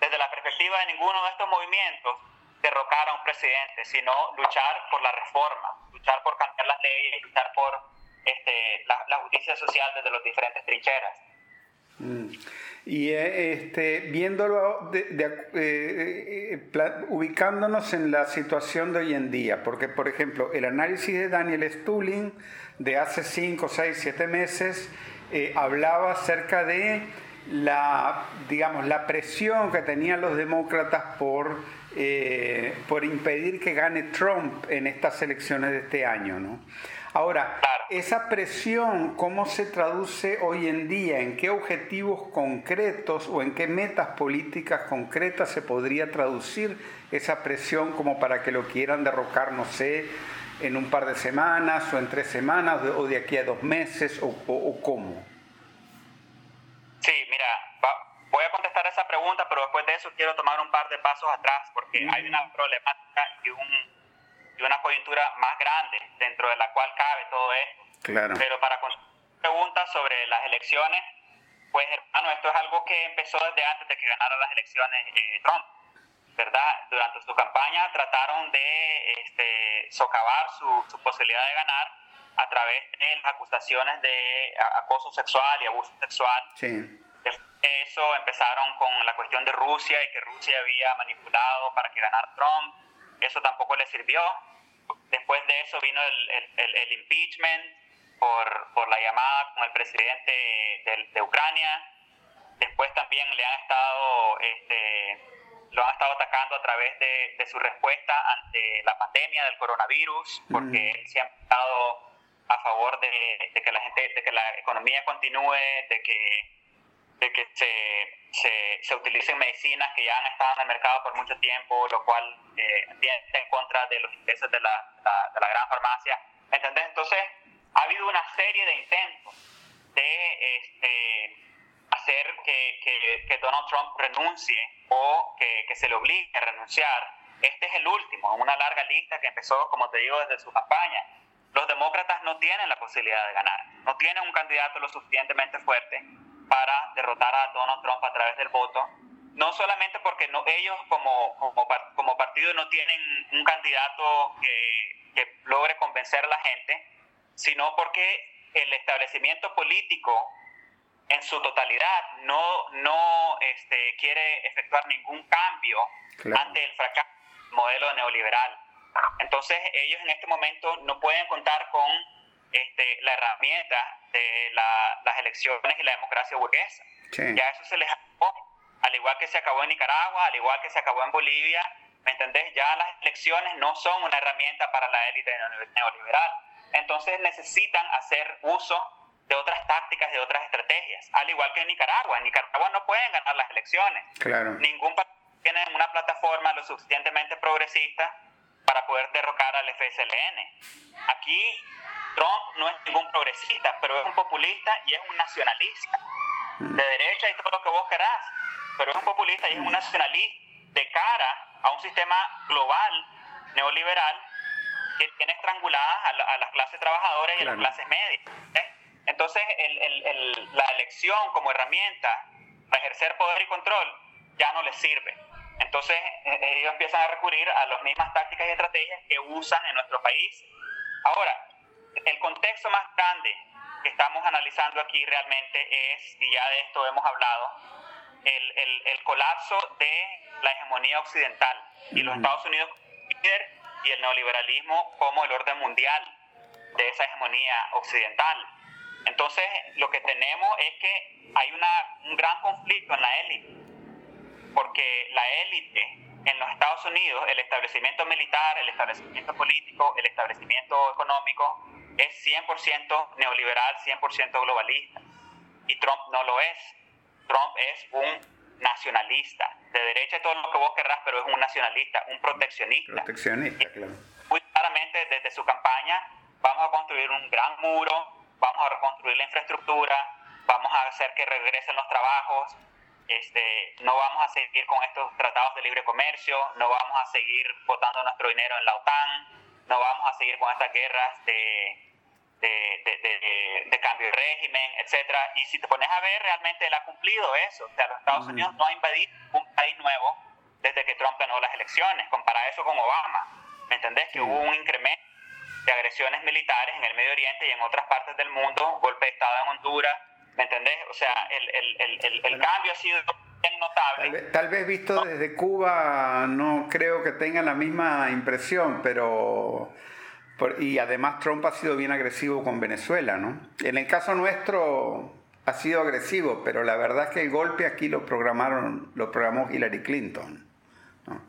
desde la perspectiva de ninguno de estos movimientos, derrocar a un presidente, sino luchar por la reforma, luchar por cambiar las leyes, luchar por este, la, justicia social desde las diferentes trincheras. Mm. Y eh, este, viéndolo, de, eh, eh, ubicándonos en la situación de hoy en día, porque por ejemplo el análisis de Daniel Stulin de hace 5, 6, 7 meses hablaba acerca de la, digamos, la presión que tenían los demócratas por eh, por impedir que gane Trump en estas elecciones de este año, ¿no? Ahora, esa presión, ¿cómo se traduce hoy en día? ¿En qué objetivos concretos o en qué metas políticas concretas se podría traducir esa presión como para que lo quieran derrocar, no sé, en un par de semanas o en tres semanas o de aquí a dos meses o, o cómo? Sí, mira, Voy a contestar esa pregunta, pero después de eso quiero tomar un par de pasos atrás porque hay una problemática y, un, y, una coyuntura más grande dentro de la cual cabe todo esto. Claro. Pero para preguntas sobre las elecciones, pues hermano, esto es algo que empezó desde antes de que ganara las elecciones eh, Trump. ¿Verdad? Durante su campaña trataron de este, socavar su, su, posibilidad de ganar a través de las acusaciones de acoso sexual y abuso sexual. Sí eso empezaron con la cuestión de Rusia y que Rusia había manipulado para que ganara Trump. Eso tampoco le sirvió. Después de eso vino el, el, el impeachment por, por, la llamada con el presidente de, de, Ucrania. Después también le han estado, este, lo han estado atacando a través de, de, su respuesta ante la pandemia del coronavirus, porque él siempre ha estado a favor de, de, que la gente, de que la economía continúe, de que de que se, se, se, utilicen medicinas que ya han estado en el mercado por mucho tiempo, lo cual eh, en contra de los intereses de la, de la gran farmacia. ¿Entendés? Entonces, ha habido una serie de intentos de este, hacer que, que, que, Donald Trump renuncie o que, que se le obligue a renunciar. Este es el último, una larga lista que empezó, como te digo, desde su campaña. Los demócratas no tienen la posibilidad de ganar, no tienen un candidato lo suficientemente fuerte para derrotar a Donald Trump a través del voto, no solamente porque no, ellos como, como, como partido no tienen un candidato que, que, logre convencer a la gente, sino porque el establecimiento político en su totalidad no, no este, quiere efectuar ningún cambio ante el fracaso del modelo neoliberal. Entonces ellos en este momento no pueden contar con este, la herramienta de las elecciones y la democracia burguesa. Ya eso se les acabó, al igual que se acabó en Nicaragua, al igual que se acabó en Bolivia, ¿me entendés? Ya las elecciones no son una herramienta para la élite neoliberal. Entonces necesitan hacer uso de otras tácticas, de otras estrategias, al igual que en Nicaragua. En Nicaragua no pueden ganar las elecciones. Claro. Ningún país tiene una plataforma lo suficientemente progresista para poder derrocar al FSLN. Aquí Trump no es ningún progresista, pero es un populista y es un nacionalista. De derecha y todo lo que vos querás, pero es un populista y es un nacionalista de cara a un sistema global neoliberal que tiene estranguladas a, las clases trabajadoras y a las clases medias. ¿eh? Entonces, la elección como herramienta para ejercer poder y control ya no le sirve. Entonces eh, ellos empiezan a recurrir a las mismas tácticas y estrategias que usan en nuestro país. Ahora, el contexto más grande que estamos analizando aquí realmente es, y ya de esto hemos hablado, el, el, el colapso de la hegemonía occidental y los Estados Unidos y el neoliberalismo como el orden mundial de esa hegemonía occidental. Entonces, lo que tenemos es que hay una, un gran conflicto en la élite, porque la élite en los Estados Unidos, el establecimiento militar, el establecimiento político, el establecimiento económico, es 100% neoliberal, 100% globalista. Y Trump no lo es. Trump es un nacionalista, de derecha todo lo que vos querrás, pero es un nacionalista, un proteccionista. Proteccionista, claro. Muy claramente desde su campaña vamos a construir un gran muro, vamos a reconstruir la infraestructura, vamos a hacer que regresen los trabajos, este, no vamos a seguir con estos tratados de libre comercio, no vamos a seguir botando nuestro dinero en la OTAN, no vamos a seguir con estas guerras de, de, de, cambio de régimen, etcétera. Y si te pones a ver, realmente él ha cumplido eso. O sea, los Estados Unidos no ha invadido un país nuevo desde que Trump ganó las elecciones. Compara eso con Obama. ¿Me entendés? Que hubo un incremento de agresiones militares en el Medio Oriente y en otras partes del mundo, golpe de Estado en Honduras, ¿me entendés? O sea, el, el, el, el cambio ha sido bien notable. Tal vez, visto desde Cuba no creo que tengan la misma impresión, pero... y además Trump ha sido bien agresivo con Venezuela, ¿no? En el caso nuestro ha sido agresivo, pero la verdad es que el golpe aquí lo programaron, lo programó Hillary Clinton. ¿no?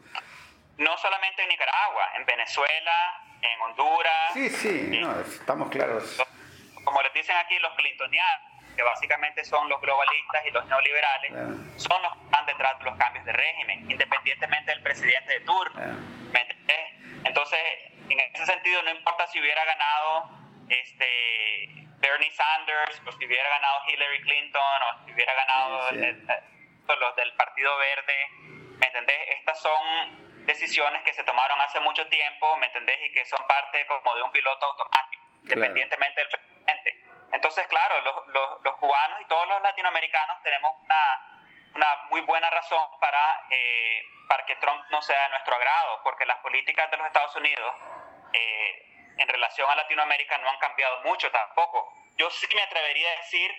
no solamente en Nicaragua, en Venezuela, en Honduras. Sí, sí, estamos claros. Como les dicen aquí los clintonianos, que básicamente son los globalistas y los neoliberales, son los que están detrás de los cambios de régimen, independientemente del presidente de turno. Entonces, en ese sentido, no importa si hubiera ganado este Bernie Sanders, o si hubiera ganado Hillary Clinton, o si hubiera ganado los del Partido Verde, ¿me entendés? Estas son decisiones que se tomaron hace mucho tiempo, ¿me entendés? Y que son parte como de un piloto automático, independientemente del presidente. Entonces, claro, los, los, los, cubanos y todos los latinoamericanos tenemos una, una muy buena razón para, eh, para que Trump no sea de nuestro agrado, porque las políticas de los Estados Unidos eh, en relación a Latinoamérica no han cambiado mucho tampoco. Yo sí me atrevería a decir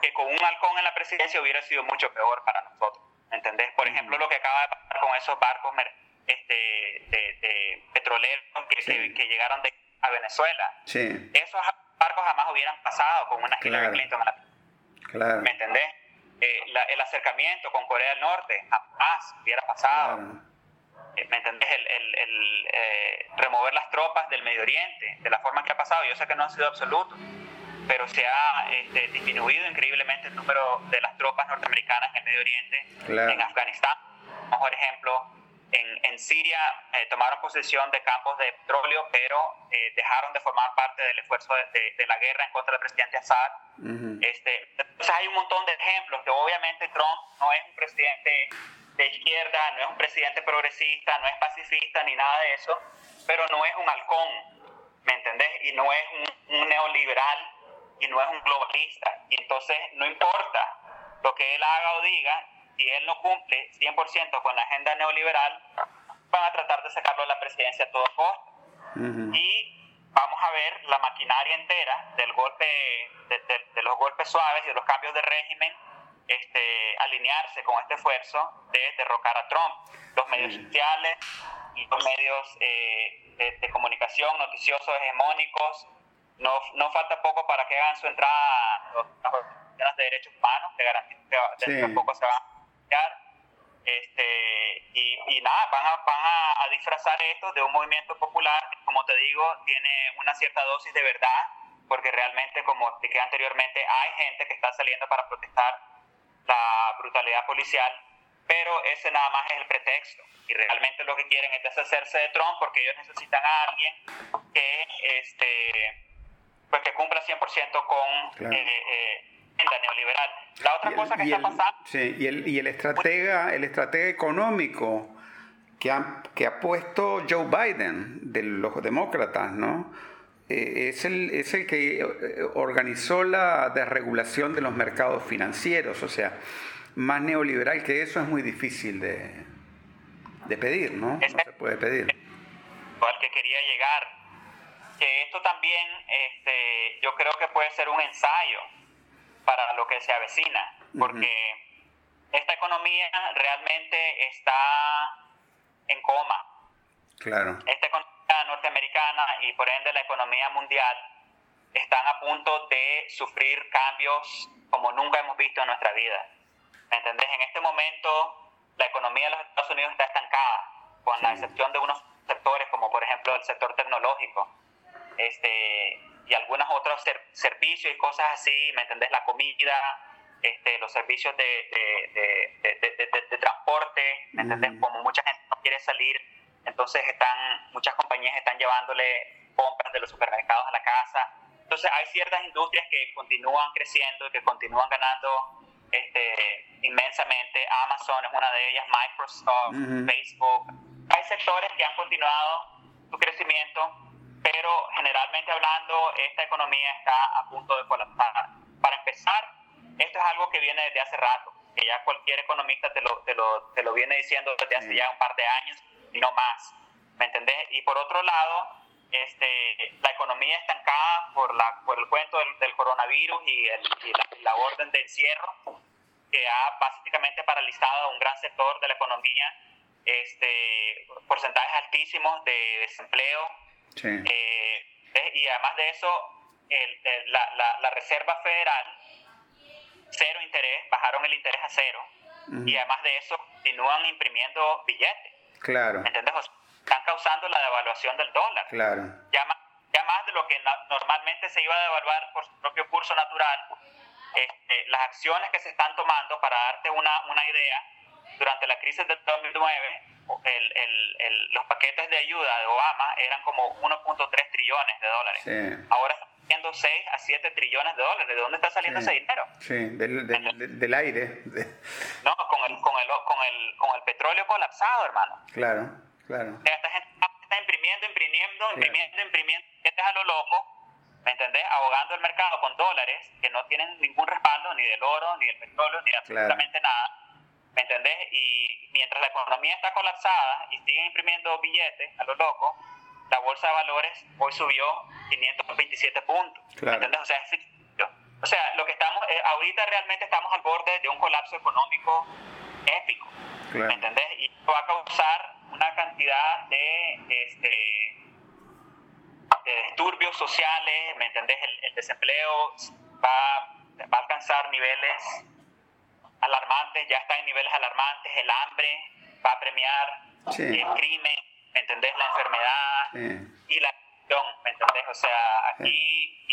que con un halcón en la presidencia hubiera sido mucho peor para nosotros. ¿Me entendés? Por ejemplo, lo que acaba de pasar con esos barcos este, de, petroleros que, que, llegaron de, a Venezuela. Sí. Esos barcos jamás hubieran pasado con una Hillary Clinton. Claro. ¿Me entendés? Eh, el acercamiento con Corea del Norte jamás hubiera pasado. Eh, ¿Me entendés? El, el, el eh, remover las tropas del Medio Oriente de la forma que ha pasado. Yo sé que no ha sido absoluto, pero se ha este, disminuido increíblemente el número de las tropas norteamericanas en el Medio Oriente, en Afganistán, mejor ejemplo, en, en Siria eh, tomaron posesión de campos de petróleo, pero eh, dejaron de formar parte del esfuerzo de, de, la guerra en contra del presidente Assad. este, entonces hay un montón de ejemplos que obviamente Trump no es un presidente de izquierda, no es un presidente progresista, no es pacifista ni nada de eso, pero no es un halcón, ¿me entendés? Y no es un, un neoliberal y no es un globalista. Y entonces no importa lo que él haga o diga, si él no cumple 100% con la agenda neoliberal, van a tratar de sacarlo de la presidencia a todo costo. Y vamos a ver la maquinaria entera del golpe, de, los golpes suaves y de los cambios de régimen este, alinearse con este esfuerzo de derrocar a Trump. Los medios sociales y los medios eh, de, comunicación noticiosos hegemónicos, no, no falta poco para que hagan su entrada las organizaciones de derechos humanos, que que sí. tampoco se van este, y, y, nada, van, a, van a, disfrazar esto de un movimiento popular como te digo, tiene una cierta dosis de verdad, porque realmente, como expliqué anteriormente, hay gente que está saliendo para protestar la brutalidad policial, pero ese nada más es el pretexto. Y realmente lo que quieren es deshacerse de Trump porque ellos necesitan a alguien que, este, pues que cumpla 100% con... Eh, eh, la neoliberal. La otra cosa que está pasando... Sí, y el, y el estratega, el estratega económico que ha, que ha puesto Joe Biden de los demócratas, ¿no? Eh, es, el, es el que eh, organizó la desregulación de los mercados financieros, o sea, más neoliberal que eso es muy difícil de, de pedir, ¿no? no se puede pedir. Al que quería llegar, que esto también este, yo creo que puede ser un ensayo para lo que se avecina, porque esta economía realmente está en coma. Claro. Esta economía norteamericana y por ende la economía mundial están a punto de sufrir cambios como nunca hemos visto en nuestra vida. ¿Me entendés? En este momento la economía de los Estados Unidos está estancada, con la excepción de unos sectores como por ejemplo el sector tecnológico este, y algunos otros servicios y cosas así, ¿me entendés? La comida, este, los servicios de, de, transporte, ¿me entendés? Como mucha gente no quiere salir, entonces están, muchas compañías están llevándole compras de los supermercados a la casa. Entonces hay ciertas industrias que continúan creciendo y que continúan ganando este, inmensamente. Amazon es una de ellas, Microsoft, Facebook. Hay sectores que han continuado su crecimiento, pero generalmente hablando, esta economía está a punto de colapsar. Para empezar, esto es algo que viene desde hace rato, que ya cualquier economista te lo, te lo, te lo viene diciendo desde hace ya un par de años y no más. ¿Me entendés? Y por otro lado, este, la economía estancada por, la, por el cuento del, coronavirus y, el, la, orden de encierro, que ha básicamente paralizado un gran sector de la economía, este, porcentajes altísimos de desempleo. Eh, y además de eso, el, la, la, la, Reserva Federal, cero interés, bajaron el interés a cero. Y además de eso, continúan imprimiendo billetes. Claro. ¿Entendés? están causando la devaluación del dólar. Claro. Ya más, ya más de lo que normalmente se iba a devaluar por su propio curso natural, este, las acciones que se están tomando, para darte una, una idea, durante la crisis del 2009, el, el, los paquetes de ayuda de Obama eran como 1.3 trillones de dólares. Sí. Ahora están siendo 6 a 7 trillones de dólares. ¿De dónde está saliendo ese dinero? Sí, del, del, del aire. No, con el, con, el, con, el, con el petróleo colapsado, hermano. Claro. Claro. Esta gente está imprimiendo, imprimiendo, imprimiendo, imprimiendo, este es a lo loco, ¿me entendés? Ahogando el mercado con dólares que no tienen ningún respaldo ni del oro, ni del petróleo, ni absolutamente nada, ¿me entendés? Y mientras la economía está colapsada y siguen imprimiendo billetes a lo loco, la bolsa de valores hoy subió 527 puntos, ¿me entendés? O sea, o sea, lo que estamos, eh, ahorita realmente estamos al borde de un colapso económico épico, ¿me entendés? Y esto va a causar una cantidad de, este, de disturbios sociales, ¿me entendés? El, desempleo va, va, a alcanzar niveles alarmantes, ya está en niveles alarmantes, el hambre va a premiar el crimen, ¿me entendés? La enfermedad y la ¿me entendés? O sea, aquí,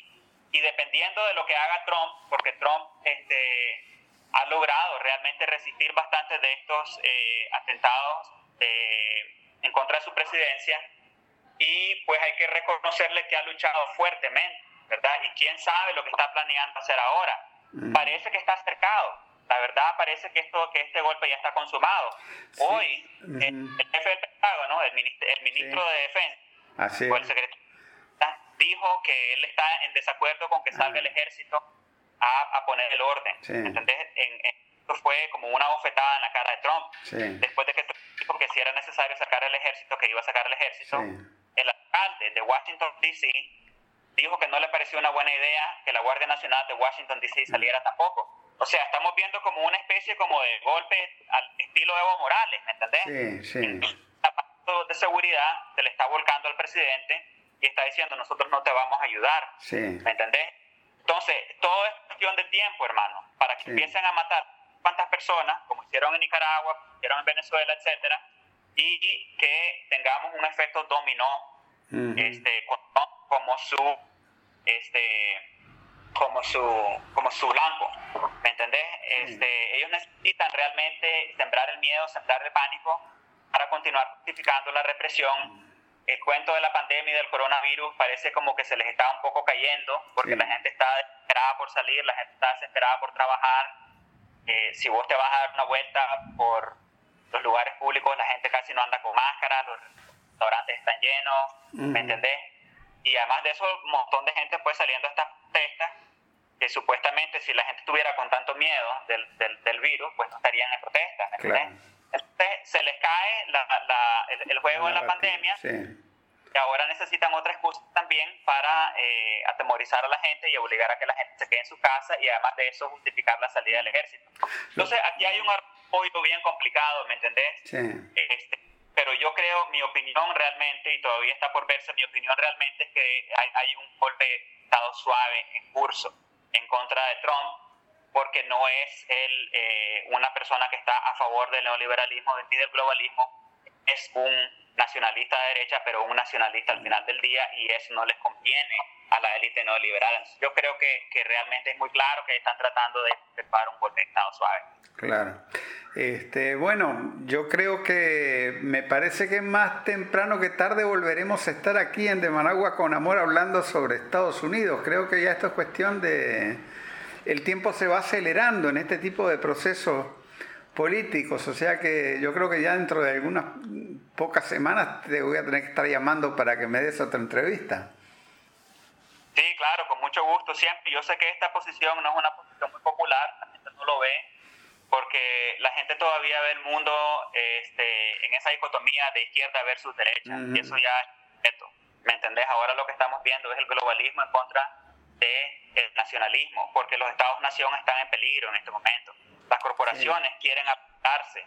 y, dependiendo de lo que haga Trump, porque Trump este, ha logrado realmente resistir bastante de estos eh, atentados en contra de su presidencia y pues hay que reconocerle que ha luchado fuertemente, ¿verdad? Y quién sabe lo que está planeando hacer ahora. Mm. Parece que está acercado. La verdad parece que esto que este golpe ya está consumado. Hoy el jefe del Pentágono, el ministro, el ministro de Defensa, o el secretario, dijo que él está en desacuerdo con que salga el ejército a, a poner el orden. ¿Entendés? En, esto fue como una bofetada en la cara de Trump. Después de que Trump dijo que si era necesario sacar el ejército, que iba a sacar el ejército, el alcalde de Washington, D.C., dijo que no le pareció una buena idea que la Guardia Nacional de Washington, D.C. saliera tampoco. O sea, estamos viendo como una especie como de golpe al estilo Evo Morales, ¿me entendés? Sí, sí. El de seguridad se le está volcando al presidente y está diciendo nosotros no te vamos a ayudar, sí. ¿me entendés? Entonces, todo es cuestión de tiempo, hermano, para que empiecen a matar cuantas personas, como hicieron en Nicaragua, como hicieron en Venezuela, etcétera, y que tengamos un efecto dominó este, como su este como su como su blanco ¿me entendés? Este, ellos necesitan realmente sembrar el miedo sembrar el pánico para continuar justificando la represión. El cuento de la pandemia y del coronavirus parece como que se les está un poco cayendo porque la gente está desesperada por salir la gente está desesperada por trabajar. Eh, si vos te vas a dar una vuelta por los lugares públicos, la gente casi no anda con máscara, los restaurantes están llenos, ¿me entendés? Y además de eso, un montón de gente pues saliendo a estas protestas, que supuestamente si la gente estuviera con tanto miedo del, del, virus, pues no estarían en protestas, ¿me entendés? Entonces se les cae el, juego de la pandemia. Y ahora necesitan otra excusa también para eh, atemorizar a la gente y obligar a que la gente se quede en su casa y además de eso justificar la salida del ejército. Entonces aquí hay un apoyo bien complicado, ¿me entendés? Sí. Este, pero yo creo, mi opinión realmente, y todavía está por verse, mi opinión realmente es que hay, hay un golpe de Estado suave en curso en contra de Trump porque no es él eh, una persona que está a favor del neoliberalismo ni del globalismo, es un nacionalista de derecha, pero un nacionalista al final del día y eso no les conviene a la élite neoliberal. Yo creo que, que realmente es muy claro que están tratando de preparar un golpe de Estado suave. Claro. Este, bueno, yo creo que me parece que más temprano que tarde volveremos a estar aquí en De Managua con Amor hablando sobre Estados Unidos. Creo que ya esto es cuestión de, el tiempo se va acelerando en este tipo de procesos políticos, o sea que yo creo que ya dentro de algunas pocas semanas te voy a tener que estar llamando para que me des otra entrevista. Sí, claro, con mucho gusto siempre. Yo sé que esta posición no es una posición muy popular, la gente no lo ve, porque la gente todavía ve el mundo este, en esa dicotomía de izquierda versus derecha, y eso ya es esto. ¿Me entendés? Ahora lo que estamos viendo es el globalismo en contra del nacionalismo, porque los estados-nación están en peligro en este momento. Las corporaciones quieren apartarse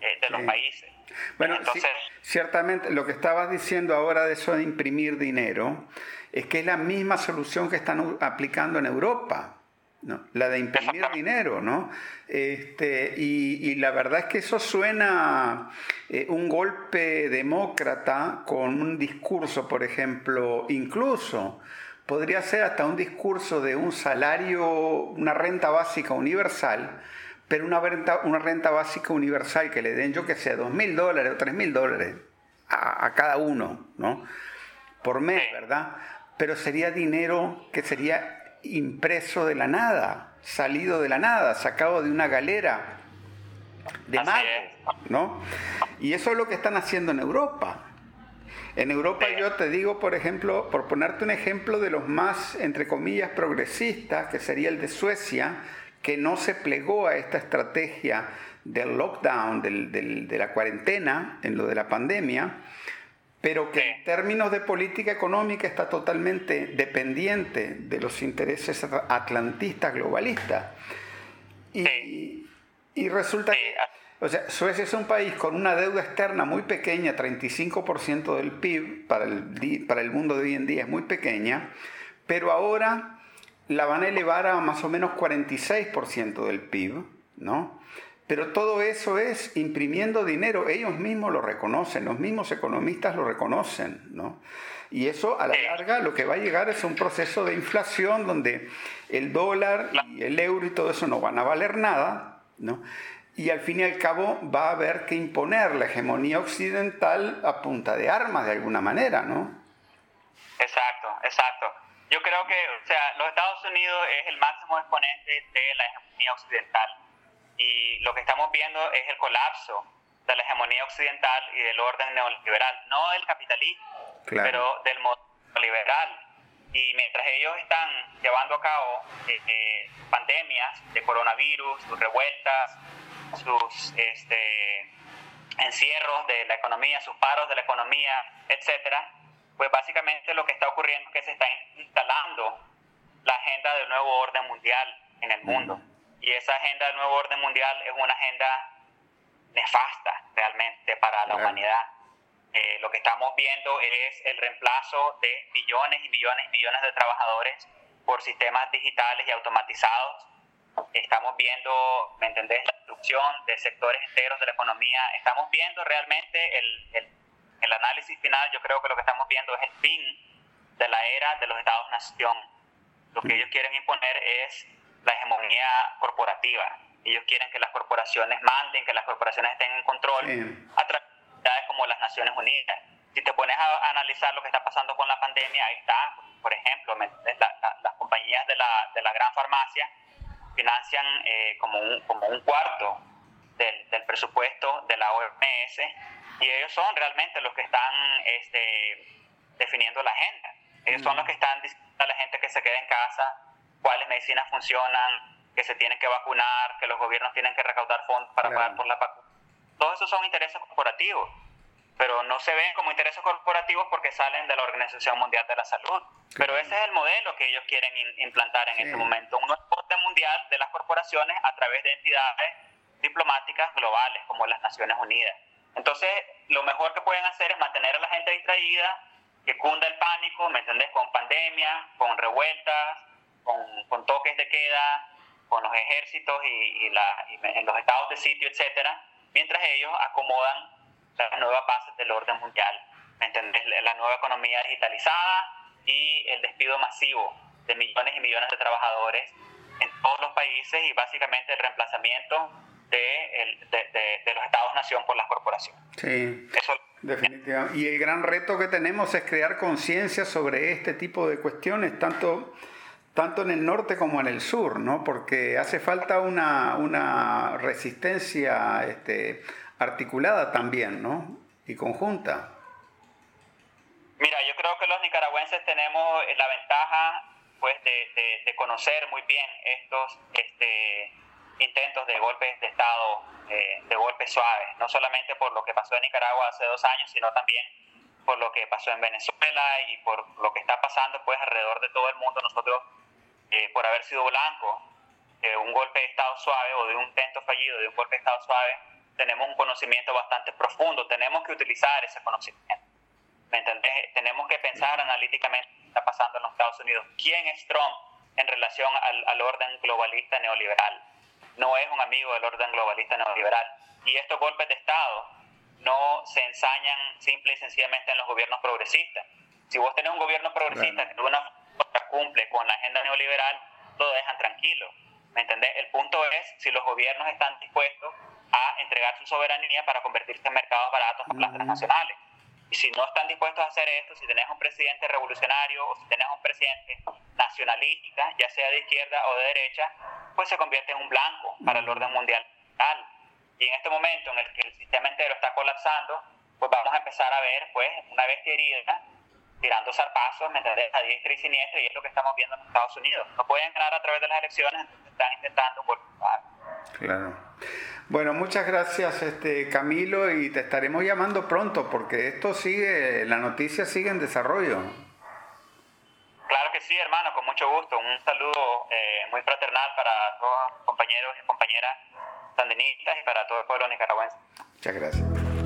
eh, de los países. Bueno, Entonces, ciertamente lo que estabas diciendo ahora de eso de imprimir dinero es que es la misma solución que están aplicando en Europa. ¿no? la de imprimir dinero, ¿no? Este, y, la verdad es que eso suena eh, un golpe demócrata con un discurso, por ejemplo, incluso podría ser hasta un discurso de un salario, una renta básica universal, pero una renta, una renta básica universal que le den, yo que sé, dos mil dólares o tres mil dólares a, cada uno, ¿no? Por mes, ¿verdad? Pero sería dinero que sería impreso de la nada, salido de la nada, sacado de una galera de mago, ¿no? Y eso es lo que están haciendo en Europa. En Europa yo te digo, por ejemplo, por ponerte un ejemplo de los más, entre comillas, progresistas, que sería el de Suecia, que no se plegó a esta estrategia del lockdown, de la cuarentena, en lo de la pandemia, pero que en términos de política económica está totalmente dependiente de los intereses atlantistas globalistas. Y, y resulta que o sea, Suecia es un país con una deuda externa muy pequeña, 35% del PIB para el, para el mundo de hoy en día es muy pequeña, pero ahora la van a elevar a más o menos 46% del PIB, ¿no? Pero todo eso es imprimiendo dinero, ellos mismos lo reconocen, los mismos economistas lo reconocen, ¿no? Y eso a la larga lo que va a llegar es un proceso de inflación donde el dólar y el euro y todo eso no van a valer nada, ¿no? y al fin y al cabo va a haber que imponer la hegemonía occidental a punta de armas de alguna manera, ¿no? Exacto, exacto. Yo creo que, o sea, los Estados Unidos es el máximo exponente de la hegemonía occidental y lo que estamos viendo es el colapso de la hegemonía occidental y del orden neoliberal, no del capitalismo, pero del modelo liberal. Y mientras ellos están llevando a cabo eh, eh, pandemias de coronavirus, revueltas, sus este, encierros de la economía, sus paros de la economía, etcétera, pues básicamente lo que está ocurriendo es que se está instalando la agenda del nuevo orden mundial en el mundo. Y esa agenda del nuevo orden mundial es una agenda nefasta realmente para la humanidad. Eh, lo que estamos viendo es el reemplazo de millones y millones y millones de trabajadores por sistemas digitales y automatizados estamos viendo, ¿me entendés?, la destrucción de sectores enteros de la economía. Estamos viendo realmente el, el, el análisis final, yo creo que lo que estamos viendo es el fin de la era de los Estados-nación. Lo que ellos quieren imponer es la hegemonía corporativa. Ellos quieren que las corporaciones manden, que las corporaciones estén en control a través de como las Naciones Unidas. Si te pones a analizar lo que está pasando con la pandemia, ahí está, por ejemplo, las compañías de la, de la gran farmacia financian eh, como, un, como un cuarto del, del, presupuesto de la OMS y ellos son realmente los que están este, definiendo la agenda. Ellos son los que están diciendo a la gente que se quede en casa, cuáles medicinas funcionan, que se tienen que vacunar, que los gobiernos tienen que recaudar fondos para pagar por la vacuna. todos esos son intereses corporativos, pero no se ven como intereses corporativos porque salen de la Organización Mundial de la Salud. Pero ese es el modelo que ellos quieren implantar en este momento, un orden mundial de las corporaciones a través de entidades diplomáticas globales como las Naciones Unidas. Entonces, lo mejor que pueden hacer es mantener a la gente distraída, que cunda el pánico, ¿me entendés? Con pandemia, con revueltas, con, toques de queda, con los ejércitos y, en los estados de sitio, etcétera, mientras ellos acomodan las nuevas bases del orden mundial, ¿me entendés? La nueva economía digitalizada y el despido masivo de millones y millones de trabajadores en todos los países y básicamente el reemplazamiento de, de, los estados-nación por las corporaciones. Sí, definitivamente. Y el gran reto que tenemos es crear conciencia sobre este tipo de cuestiones, tanto, tanto en el norte como en el sur, ¿no? Porque hace falta una, una resistencia este, articulada también, ¿no? Y conjunta. Mira, yo creo que los nicaragüenses tenemos la ventaja pues de, de conocer muy bien estos este, intentos de golpes de Estado, eh, de golpes suaves, no solamente por lo que pasó en Nicaragua hace dos años, sino también por lo que pasó en Venezuela y por lo que está pasando pues alrededor de todo el mundo. Nosotros, eh, por haber sido blanco de un golpe de Estado suave o de un intento fallido de un golpe de Estado suave, tenemos un conocimiento bastante profundo, tenemos que utilizar ese conocimiento. ¿Me entendés? Tenemos que pensar analíticamente qué está pasando en los Estados Unidos. ¿Quién es Trump en relación al, al orden globalista neoliberal? no es un amigo del orden globalista neoliberal. Y estos golpes de Estado no se ensañan simple y sencillamente en los gobiernos progresistas. Si vos tenés un gobierno progresista que de una forma cumple con la agenda neoliberal, lo dejan tranquilo. ¿Me entendés? El punto es si los gobiernos están dispuestos a entregar su soberanía para convertirse en mercados baratos para las transnacionales. Y si no están dispuestos a hacer esto, si tenés un presidente revolucionario o si tenés un presidente nacionalista, ya sea de izquierda o de derecha, pues se convierte en un blanco para el orden mundial. Y en este momento en el que el sistema entero está colapsando, pues vamos a empezar a ver, pues, una vez herida, tirando zarpazos, ¿me entendés? A diestra y siniestra, y es lo que estamos viendo en Estados Unidos. No pueden ganar a través de las elecciones, entonces están intentando golpear. Claro. Bueno, muchas gracias este Camilo y te estaremos llamando pronto porque esto sigue, la noticia sigue en desarrollo. Claro que sí, hermano, con mucho gusto. Un saludo eh, muy fraternal para todos los compañeros y compañeras sandinistas y para todo el pueblo nicaragüense. Muchas gracias.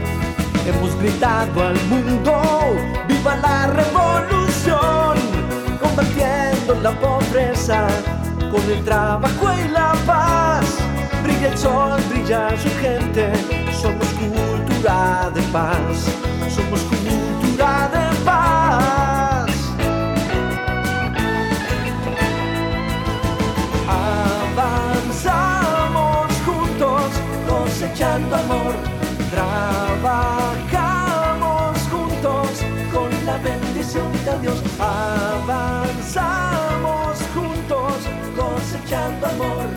Hemos gritado al mundo, viva la revolución, combatiendo la pobreza con el trabajo y la paz. Brilla el sol, brilla su gente, somos cultura de paz, somos cultura de paz. Avanzamos juntos, cosechando amor, trabajamos juntos con la bendición de Dios. Avanzamos juntos cosechando amor